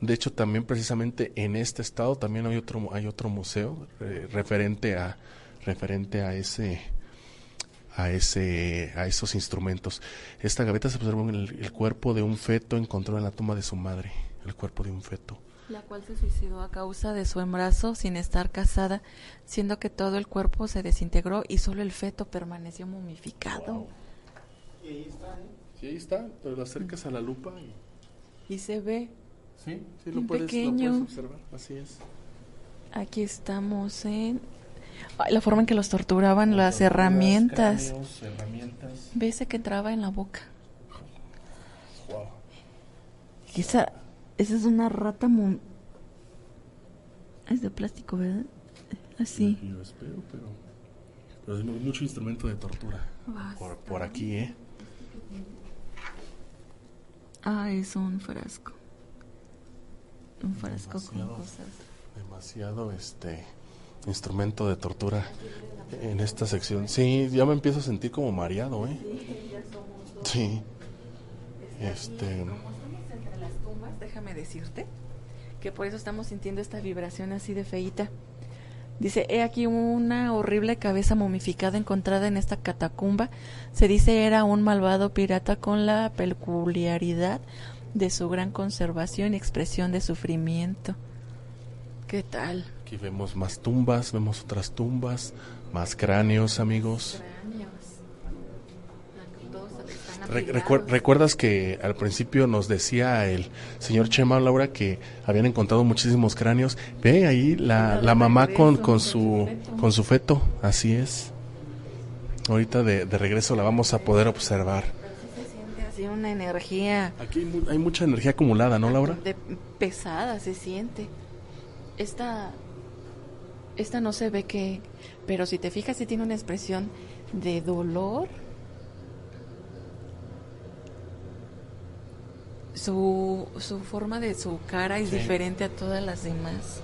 De hecho, también precisamente en este estado también hay otro hay otro museo eh, referente a referente a ese a ese a esos instrumentos. Esta gaveta se observó en el, el cuerpo de un feto encontrado en la tumba de su madre, el cuerpo de un feto. La cual se suicidó a causa de su embarazo sin estar casada, siendo que todo el cuerpo se desintegró y solo el feto permaneció momificado. Y ahí está, ¿eh? Sí, ahí está, pero lo acercas a la lupa y... Y se ve. Sí, sí, lo puedes, lo pequeño. puedes observar, así es. Aquí estamos en Ay, la forma en que los torturaban, las herramientas. Cráneos, herramientas. Ve ese que entraba en la boca. Wow. Esa, esa es una rata. Es de plástico, ¿verdad? Así. Yo espero, pero... Pero es mu- mucho instrumento de tortura. Por, por aquí, ¿eh? Ah, es un frasco. Un frasco con Demasiado. cosas. Demasiado, este... Instrumento de tortura en esta sección. Sí, ya me empiezo a sentir como mareado, ¿eh? Sí. Este... entre las tumbas, déjame decirte que por eso estamos sintiendo esta vibración así de feíta. Dice, he aquí una horrible cabeza momificada encontrada en esta catacumba. Se dice era un malvado pirata con la peculiaridad de su gran conservación y expresión de sufrimiento. ¿Qué tal? Aquí vemos más tumbas, vemos otras tumbas, más cráneos, amigos. ¿Recuerdas que al principio nos decía el señor Chema Laura que habían encontrado muchísimos cráneos? Ve ahí la, la mamá con, con su con su feto, así es. Ahorita de, de regreso la vamos a poder observar. Se siente así una energía Aquí hay, mu- hay mucha energía acumulada, ¿no, Laura? de- pesada, se siente. Esta, esta no se ve que, pero si te fijas, sí tiene una expresión de dolor. Su, su forma de su cara es Sí. diferente a todas las demás.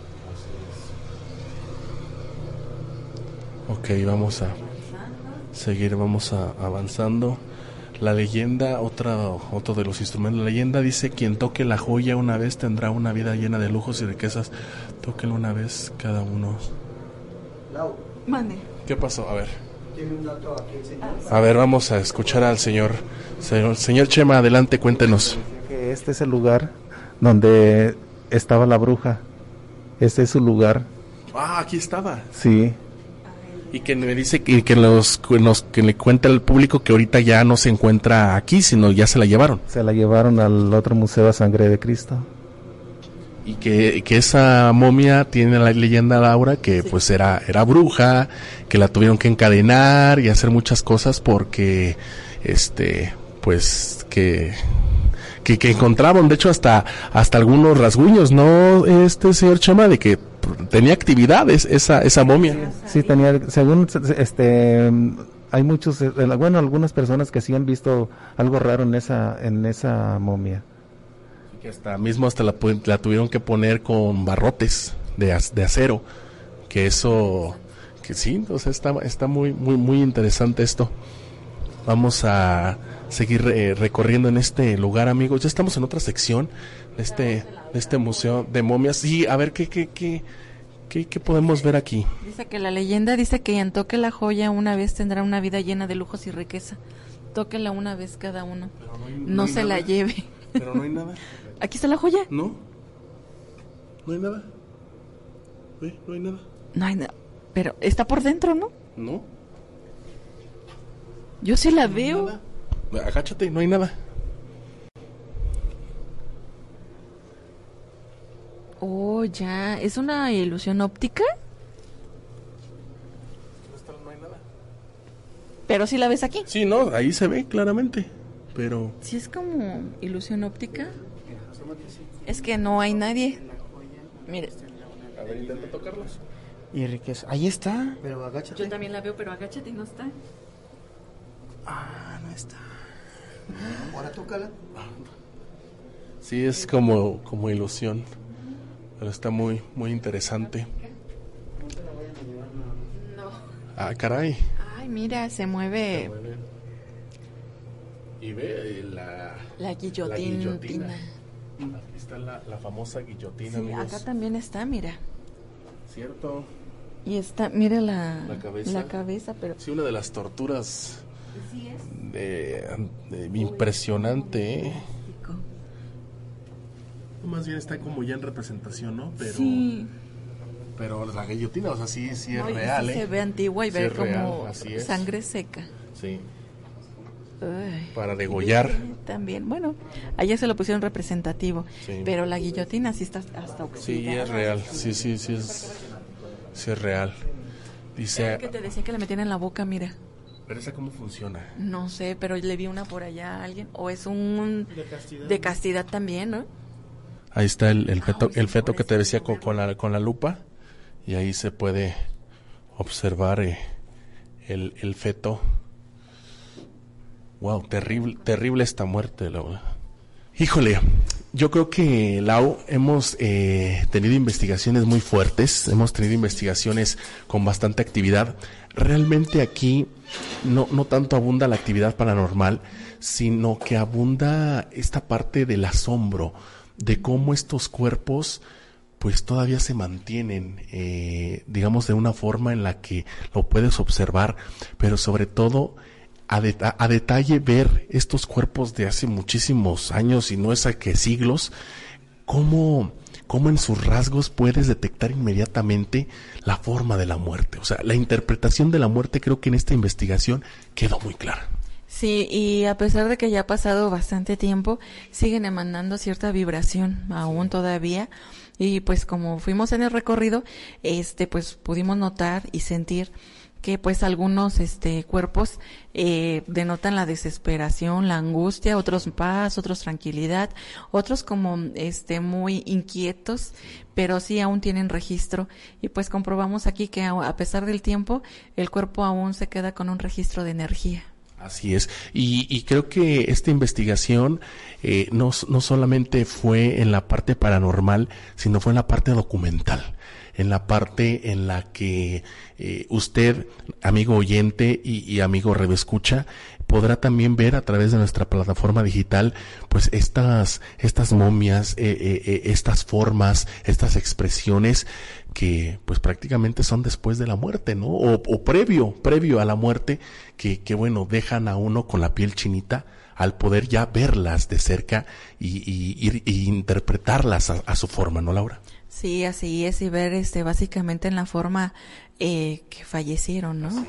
Ok, vamos a seguir, vamos a avanzando. La leyenda, otra, otro de los instrumentos, la leyenda dice, quien toque la joya una vez tendrá una vida llena de lujos y riquezas. Tóquenlo una vez cada uno. Lau. ¿Qué pasó? A ver. tiene un dato aquí el señor. A ver, vamos a escuchar al señor. Señor, señor Chema, adelante, cuéntenos. Este es el lugar donde estaba la bruja. Este es su lugar. Ah, aquí estaba. Sí. Y que me dice que, que, los, que nos, que le cuenta al público que ahorita ya no se encuentra aquí, sino ya se la llevaron. Se la llevaron al otro museo a Sangre de Cristo. Y que, que esa momia tiene la leyenda Laura que pues era, era bruja, que la tuvieron que encadenar y hacer muchas cosas porque este pues que que, que encontraban de hecho hasta hasta algunos rasguños, ¿no? Este señor Chama de que tenía actividades esa esa momia. Sí, tenía, según este, hay muchos, eh, bueno, algunas personas que sí han visto algo raro en esa, en esa momia. que hasta mismo hasta la, la tuvieron que poner con barrotes de, de acero que eso que sí sea está está muy muy muy interesante esto vamos a seguir eh, recorriendo en este lugar amigos ya estamos en otra sección de este de este museo de momias sí a ver qué qué qué qué, qué podemos ver aquí Dice que la leyenda dice que quien toque la joya una vez tendrá una vida llena de lujos y riqueza. Tóquela una vez cada uno. No, no hay se la lleve. pero no hay nada Aquí está la joya. no no hay nada Ve, no hay nada No hay nada. Pero está por dentro, ¿no? no Yo sí la veo. Agáchate no hay nada Oh, ya. ¿Es una ilusión óptica? Pero si la ves aquí. Sí, no, ahí se ve claramente. Pero Si es como ilusión óptica. Es que no hay nadie. Mire. A ver, intenta tocarlos. Y riqueza. Ahí está. Pero agáchate. Yo también la veo, pero agáchate y no está. Ah, no está. Ahora tócala. Sí, es como, como ilusión. Pero está muy, muy interesante. No. Ah, caray. Ay, mira, se mueve Y ve eh, la, la guillotina. guillotina. Aquí está la, la famosa guillotina, Sí, amigos. acá también está, mira. ¿Cierto? Y está, mira la, La cabeza. la cabeza, pero Sí, una de las torturas Sí es. De, de- impresionante. ¿eh? Más bien está como ya en representación, ¿no? Pero, Sí. pero la guillotina, o sea, sí, sí es No, real, sí ¿eh? se ve antigua y Sí ve es real, como sangre seca. Sí. Ay. Para degollar. También, bueno, allá se lo pusieron representativo, Sí. pero la guillotina sí está hasta oxidada. Sí, es real. Sí, sí, sí es, sí es real. Dice, que te decía que le metían en la boca, mira. Pero esa cómo funciona. No sé, pero le vi una por allá a alguien. O es un... De castidad. De castidad también, ¿no? Ahí está el, el feto, el feto que te decía con, con la, con la lupa y ahí se puede observar eh, el, el feto. Wow, terrible, terrible esta muerte, Lau. Híjole, yo creo que, Lau, hemos eh, tenido investigaciones muy fuertes, hemos tenido investigaciones con bastante actividad. Realmente aquí no, no tanto abunda la actividad paranormal, sino que abunda esta parte del asombro, de cómo estos cuerpos pues todavía se mantienen, eh, digamos, de una forma en la que lo puedes observar, pero sobre todo a, deta- a detalle ver estos cuerpos de hace muchísimos años y no es a que siglos, cómo, cómo en sus rasgos puedes detectar inmediatamente la forma de la muerte. O sea, la interpretación de la muerte creo que en esta investigación quedó muy clara. Sí, y a pesar de que ya ha pasado bastante tiempo, siguen emanando cierta vibración aún todavía. Y pues como fuimos en el recorrido, este, pues pudimos notar y sentir que pues algunos este cuerpos eh, denotan la desesperación, la angustia, otros paz, otros tranquilidad, otros como este muy inquietos, pero sí aún tienen registro y pues comprobamos aquí que a pesar del tiempo el cuerpo aún se queda con un registro de energía. Así es. Y, y creo que esta investigación eh, no, no solamente fue en la parte paranormal, sino fue en la parte documental, en la parte en la que eh, usted, amigo oyente y, y amigo escucha, podrá también ver a través de nuestra plataforma digital, pues estas, estas momias, eh, eh, eh, estas formas, estas expresiones que pues prácticamente son después de la muerte, ¿no? O, previo, previo a la muerte, que, que bueno, dejan a uno con la piel chinita al poder ya verlas de cerca y- y interpretarlas a, a su forma, ¿no, Laura? Sí, así es, y ver este básicamente en la forma eh, que fallecieron, ¿no?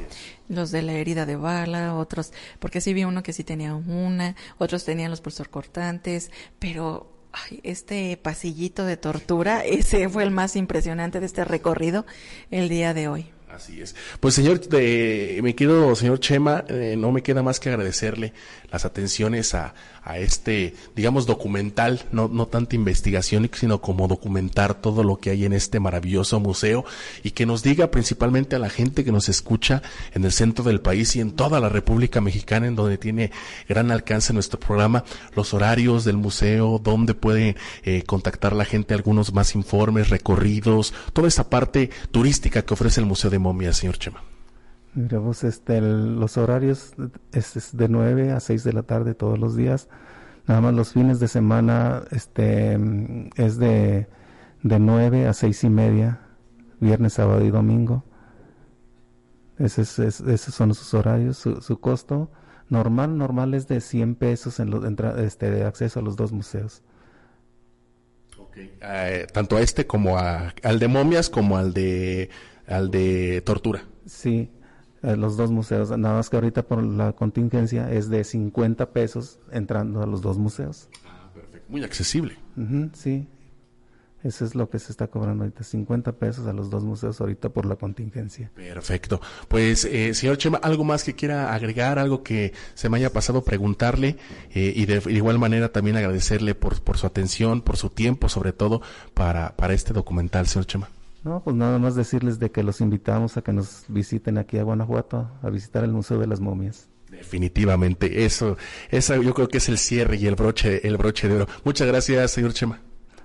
Los de la herida de bala, otros, porque sí vi uno que sí tenía una, otros tenían los pulsor cortantes, pero ay, este pasillito de tortura, ese fue el más impresionante de este recorrido el día de hoy. Así es. Pues señor, eh, mi querido señor Chema, eh, no me queda más que agradecerle las atenciones a, a este, digamos, documental, no, no tanta investigación, sino como documentar todo lo que hay en este maravilloso museo y que nos diga principalmente a la gente que nos escucha en el centro del país y en toda la República Mexicana, en donde tiene gran alcance nuestro programa, los horarios del museo, dónde puede eh, contactar la gente, algunos más informes, recorridos, toda esa parte turística que ofrece el Museo de Momias, señor Chema. Mira, pues este, el- los horarios es, es de 9 a 6 de la tarde todos los días. Nada más los fines de semana este, es de, de 9 a 6 y media, viernes, sábado y domingo. Ese es- es- esos son sus horarios. Su, su costo normal normal es de 100 pesos en lo- entra- este, de acceso a los dos museos. Eh, tanto a este como a, al de momias como al de al de tortura. Sí, eh, los dos museos. Nada más que ahorita por la contingencia es de 50 pesos entrando a los dos museos. Muy accesible. Sí. Eso es lo que se está cobrando ahorita, 50 pesos a los dos museos ahorita por la contingencia. Perfecto. Pues, eh, señor Chema, ¿algo más que quiera agregar? ¿Algo que se me haya pasado preguntarle? Eh, y de, igual manera también agradecerle por, por su atención, por su tiempo, sobre todo para, para este documental, señor Chema. No, pues nada más decirles de que los invitamos a que nos visiten aquí a Guanajuato, a visitar el Museo de las Momias. Definitivamente, eso, eso yo creo que es el cierre y el broche, el broche de oro. Muchas gracias, señor Chema.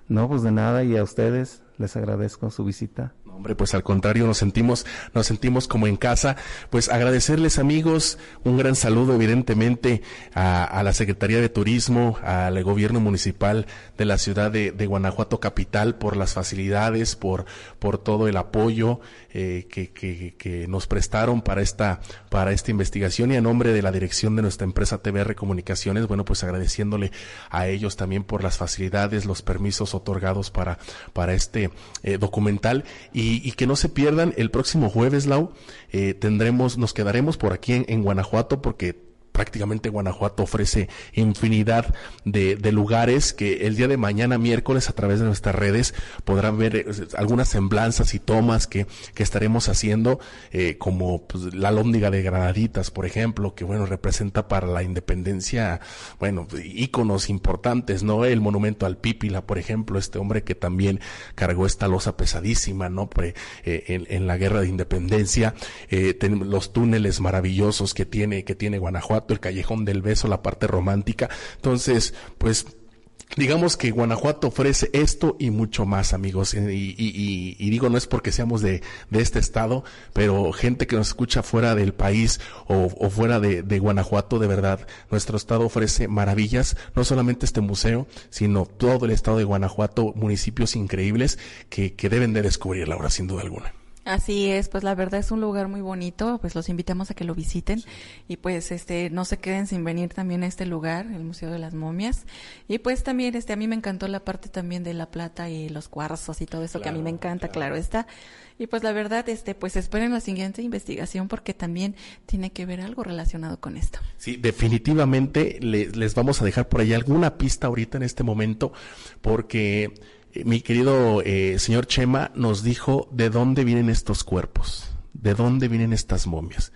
No, pues de nada y a ustedes les agradezco su visita. Hombre, pues al contrario, nos sentimos, nos sentimos como en casa. Pues agradecerles amigos, un gran saludo evidentemente a, la Secretaría de Turismo, al gobierno municipal de la ciudad de, Guanajuato Capital por las facilidades, por, por todo el apoyo eh, que, que, nos prestaron para esta, para esta investigación y a nombre de la dirección de nuestra empresa TVR Comunicaciones, bueno, pues agradeciéndole a ellos también por las facilidades, los permisos otorgados para, para este eh, documental y y, que no se pierdan el próximo jueves, Lau, eh, tendremos, nos quedaremos por aquí en, en Guanajuato porque prácticamente Guanajuato ofrece infinidad de, lugares que el día de mañana, miércoles, a través de nuestras redes, podrán ver eh, algunas semblanzas y tomas que, que estaremos haciendo, eh, como pues, la lóndiga de Granaditas, por ejemplo, que bueno, representa para la independencia, bueno, íconos importantes, ¿no? El monumento al Pípila, por ejemplo, este hombre que también cargó esta losa pesadísima, ¿no? Eh, en, la guerra de independencia, los túneles maravillosos que tiene, que tiene Guanajuato, el Callejón del Beso, la parte romántica. Entonces, pues digamos que Guanajuato ofrece esto y mucho más, amigos. Y, digo, no es porque seamos de, este estado, pero gente que nos escucha fuera del país o, fuera de, Guanajuato, de verdad, nuestro estado ofrece maravillas, no solamente este museo, sino todo el estado de Guanajuato, municipios increíbles que, que deben de descubrir, Laura, sin duda alguna. Así es, pues la verdad es un lugar muy bonito, pues los invitamos a que lo visiten y pues este no se queden sin venir también a este lugar, el Museo de las Momias. Y pues también este a mí me encantó la parte también de la plata y los cuarzos y todo eso que a mí me encanta, claro. está. Y pues la verdad este pues esperen la siguiente investigación porque también tiene que ver algo relacionado con esto. Sí, definitivamente les vamos a dejar por ahí alguna pista ahorita en este momento porque mi querido eh, señor Chema nos dijo de dónde vienen estos cuerpos, de dónde vienen estas momias.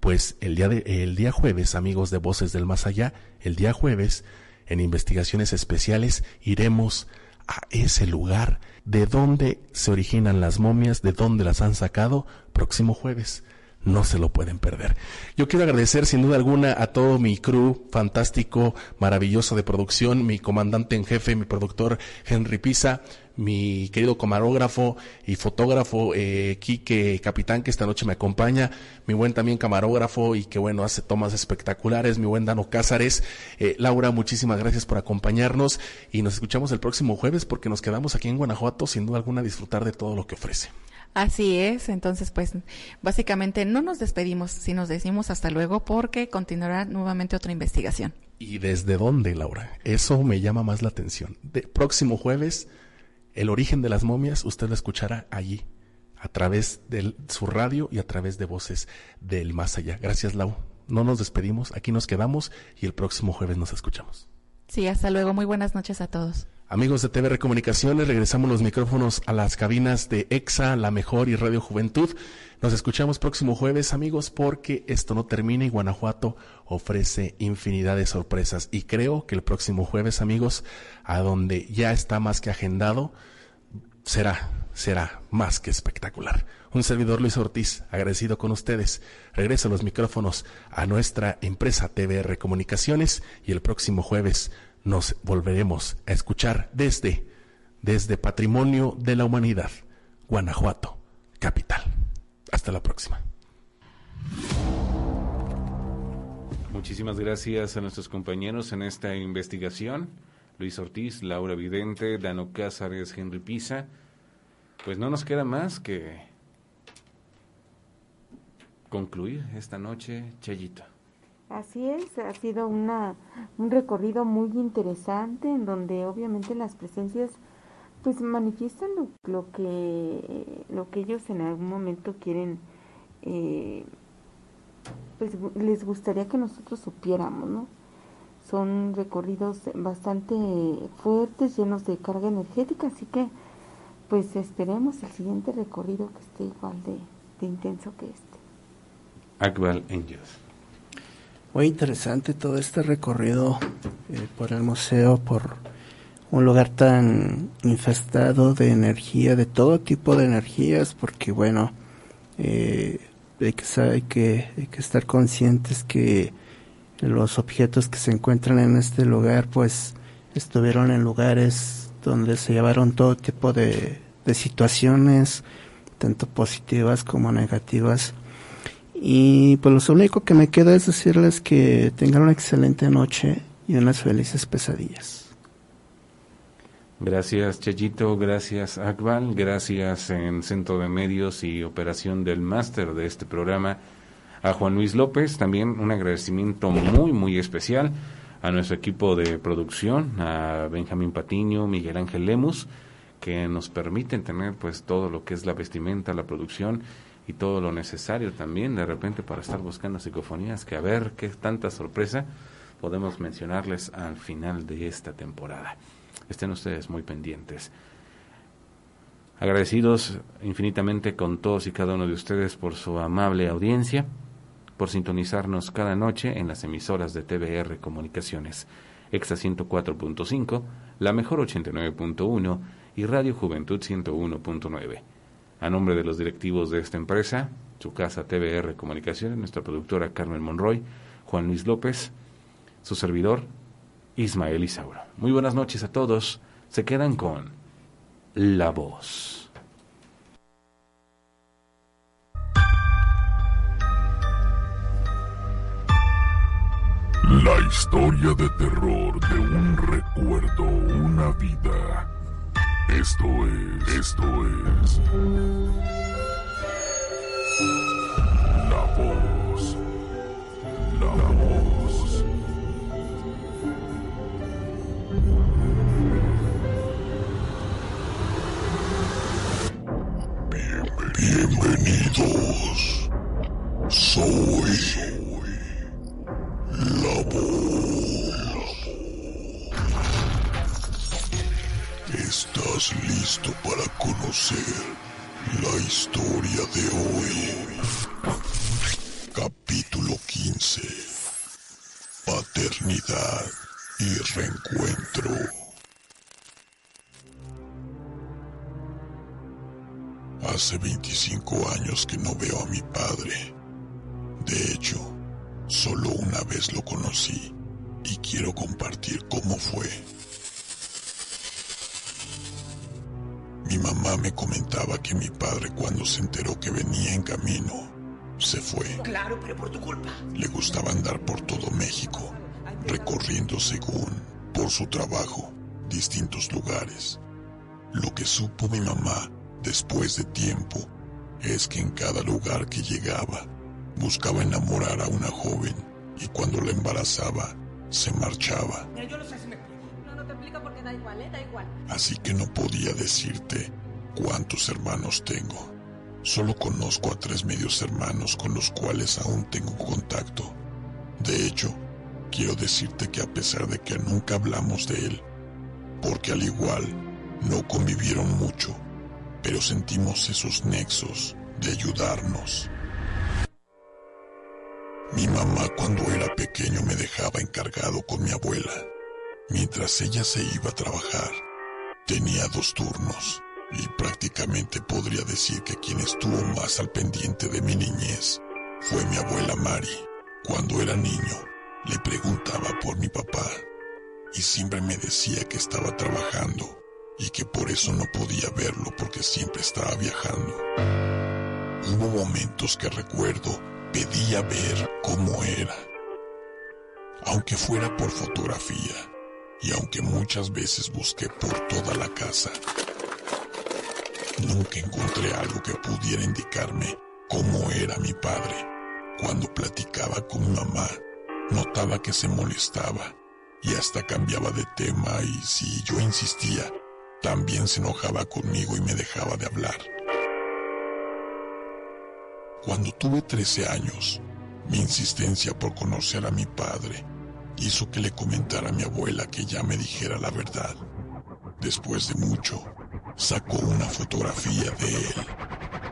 Pues el día, de, el día jueves, amigos de Voces del Más Allá, el día jueves, en investigaciones especiales, iremos a ese lugar. De dónde se originan las momias, de dónde las han sacado, próximo jueves no se lo pueden perder. Yo quiero agradecer sin duda alguna a todo mi crew fantástico, maravilloso de producción, mi comandante en jefe, mi productor Henry Pisa, mi querido camarógrafo y fotógrafo eh, Quique Capitán que esta noche me acompaña, mi buen también camarógrafo y que bueno hace tomas espectaculares, mi buen Dano Cázares. Eh, Laura, muchísimas gracias por acompañarnos y nos escuchamos el próximo jueves porque nos quedamos aquí en Guanajuato sin duda alguna a disfrutar de todo lo que ofrece. Así es, entonces pues básicamente no nos despedimos, si nos decimos hasta luego porque continuará nuevamente otra investigación. ¿Y desde dónde, Laura? Eso me llama más la atención. De, próximo jueves, el origen de las momias, usted lo escuchará allí, a través de su radio y a través de voces del más allá. Gracias, Lau. No nos despedimos, aquí nos quedamos y el próximo jueves nos escuchamos. Sí, hasta luego. Muy buenas noches a todos. Amigos de TVR Comunicaciones, regresamos los micrófonos a las cabinas de EXA, La Mejor y Radio Juventud. Nos escuchamos próximo jueves, amigos, porque esto no termina y Guanajuato ofrece infinidad de sorpresas. Y creo que el próximo jueves, amigos, a donde ya está más que agendado, será, será más que espectacular. Un servidor Luis Ortiz, agradecido con ustedes. Regreso los micrófonos a nuestra empresa TVR Comunicaciones y el próximo jueves nos volveremos a escuchar desde, desde Patrimonio de la Humanidad, Guanajuato, capital. Hasta la próxima. Muchísimas gracias a nuestros compañeros en esta investigación. Luis Ortiz, Laura Vidente, Dano Cázares, Henry Pisa. Pues no nos queda más que concluir esta noche, Chayito. Así es, ha sido una, un recorrido muy interesante en donde obviamente las presencias pues manifiestan lo, que lo que ellos en algún momento quieren eh, pues les gustaría que nosotros supiéramos, ¿no? Son recorridos bastante fuertes, llenos de carga energética, así que pues esperemos el siguiente recorrido que esté igual de, de intenso que este. Akbal Angels. Muy interesante todo este recorrido eh, por el museo, por un lugar tan infestado de energía, de todo tipo de energías, porque bueno, eh, hay, que, hay, que, hay que estar conscientes que los objetos que se encuentran en este lugar pues estuvieron en lugares donde se llevaron todo tipo de, de situaciones, tanto positivas como negativas. Y pues lo único que me queda es decirles que tengan una excelente noche y unas felices pesadillas. Gracias Chayito, gracias Akbal, gracias en Centro de Medios y Operación del Máster de este programa a Juan Luis López, también un agradecimiento muy muy especial a nuestro equipo de producción, a Benjamín Patiño, Miguel Ángel Lemus, que nos permiten tener pues todo lo que es la vestimenta, la producción y todo lo necesario también de repente para estar buscando psicofonías que a ver qué tanta sorpresa podemos mencionarles al final de esta temporada estén ustedes muy pendientes. Agradecidos infinitamente con todos y cada uno de ustedes por su amable audiencia, por sintonizarnos cada noche en las emisoras de TBR Comunicaciones, Exa 104.5, La Mejor 89.1 y Radio Juventud 101.9. A nombre de los directivos de esta empresa, su casa TBR Comunicaciones, nuestra productora Carmen Monroy, Juan Luis López, su servidor Ismael Isauro. Muy buenas noches a todos. Se quedan con La Voz. La historia de terror de un recuerdo, una vida. Esto es, esto es... listo para conocer la historia de hoy? Capítulo 15. Paternidad y reencuentro. Hace 25 años que no veo a mi padre. De hecho, solo una vez lo conocí y quiero compartir cómo fue. Mi mamá me comentaba que mi padre cuando se enteró que venía en camino, se fue. Claro, pero por tu culpa. Le gustaba andar por todo México, recorriendo según, por su trabajo, distintos lugares. Lo que supo mi mamá después de tiempo es que en cada lugar que llegaba buscaba enamorar a una joven y cuando la embarazaba se marchaba. Yo ¿eh? Así que no podía decirte cuántos hermanos tengo. Solo conozco a tres medios hermanos con los cuales aún tengo contacto. De hecho, quiero decirte que a pesar de que nunca hablamos de él, porque al igual no convivieron mucho, pero sentimos esos nexos de ayudarnos. Mi mamá cuando era pequeño me dejaba encargado con mi abuela. Mientras ella se iba a trabajar, tenía dos turnos y prácticamente podría decir que quien estuvo más al pendiente de mi niñez fue mi abuela Mari. Cuando era niño, le preguntaba por mi papá y siempre me decía que estaba trabajando y que por eso no podía verlo porque siempre estaba viajando. Hubo momentos que recuerdo pedía ver cómo era, aunque fuera por fotografía y aunque muchas veces busqué por toda la casa. Nunca encontré algo que pudiera indicarme cómo era mi padre. Cuando platicaba con mi mamá, notaba que se molestaba y hasta cambiaba de tema y si yo insistía, también se enojaba conmigo y me dejaba de hablar. Cuando tuve 13 años, mi insistencia por conocer a mi padre hizo que le comentara a mi abuela que ya me dijera la verdad. Después de mucho, Sacó una fotografía de él.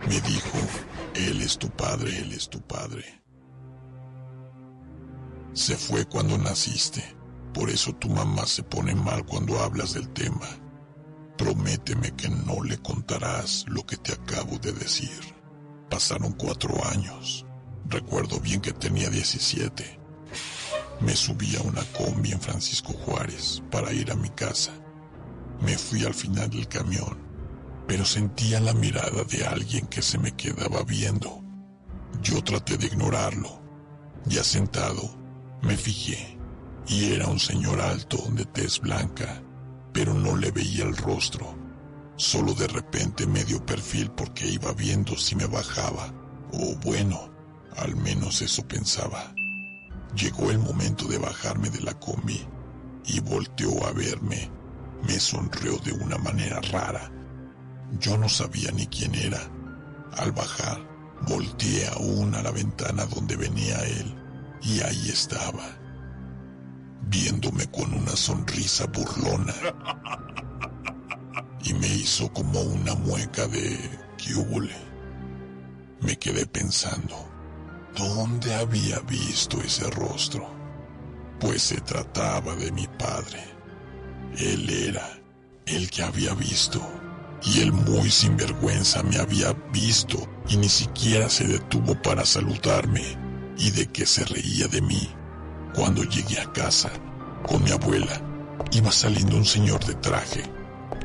Me dijo, él es tu padre, él es tu padre. Se fue cuando naciste. Por eso tu mamá se pone mal cuando hablas del tema. Prométeme que no le contarás lo que te acabo de decir. Pasaron cuatro años. Recuerdo bien que tenía 17. Me subí a una combi en Francisco Juárez para ir a mi casa. Me fui al final del camión, pero sentía la mirada de alguien que se me quedaba viendo. Yo traté de ignorarlo. Ya sentado, me fijé y era un señor alto de tez blanca, pero no le veía el rostro. Solo de repente medio perfil porque iba viendo si me bajaba, o bueno, al menos eso pensaba. Llegó el momento de bajarme de la combi y volteó a verme. Me sonrió de una manera rara. Yo no sabía ni quién era. Al bajar, volteé aún a la ventana donde venía él y ahí estaba, viéndome con una sonrisa burlona. Y me hizo como una mueca de húbole. Me quedé pensando, ¿dónde había visto ese rostro? Pues se trataba de mi padre. Él era el que había visto. Y él muy sinvergüenza me había visto y ni siquiera se detuvo para saludarme y de que se reía de mí. Cuando llegué a casa, con mi abuela, iba saliendo un señor de traje.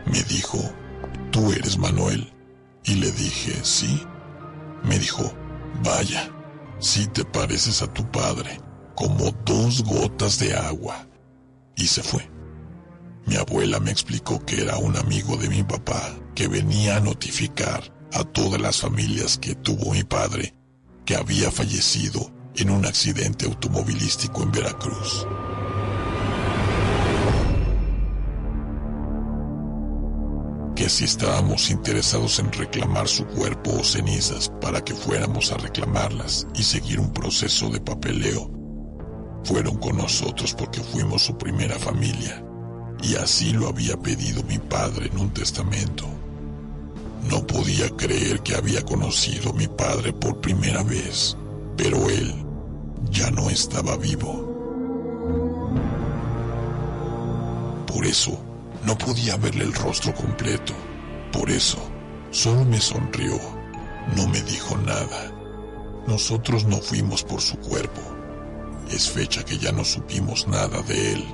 Me dijo, ¿tú eres Manuel? Y le dije, sí. Me dijo, vaya, si te pareces a tu padre, como dos gotas de agua. Y se fue. Mi abuela me explicó que era un amigo de mi papá que venía a notificar a todas las familias que tuvo mi padre que había fallecido en un accidente automovilístico en Veracruz. Que si estábamos interesados en reclamar su cuerpo o cenizas para que fuéramos a reclamarlas y seguir un proceso de papeleo, fueron con nosotros porque fuimos su primera familia y así lo había pedido mi padre en un testamento. No podía creer que había conocido a mi padre por primera vez, pero él ya no estaba vivo. Por eso, no podía verle el rostro completo. Por eso, solo me sonrió. No me dijo nada. Nosotros no fuimos por su cuerpo. Es fecha que ya no supimos nada de él.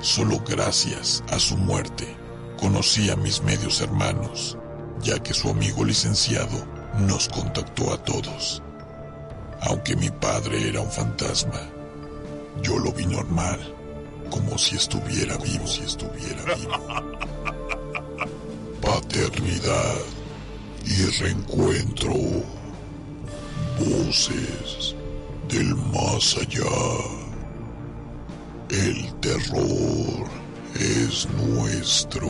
Solo gracias a su muerte conocí a mis medios hermanos, ya que su amigo licenciado nos contactó a todos. Aunque mi padre era un fantasma, yo lo vi normal, como si estuviera vivo, si estuviera vivo. Paternidad y reencuentro. Voces del más allá. El terror es nuestro.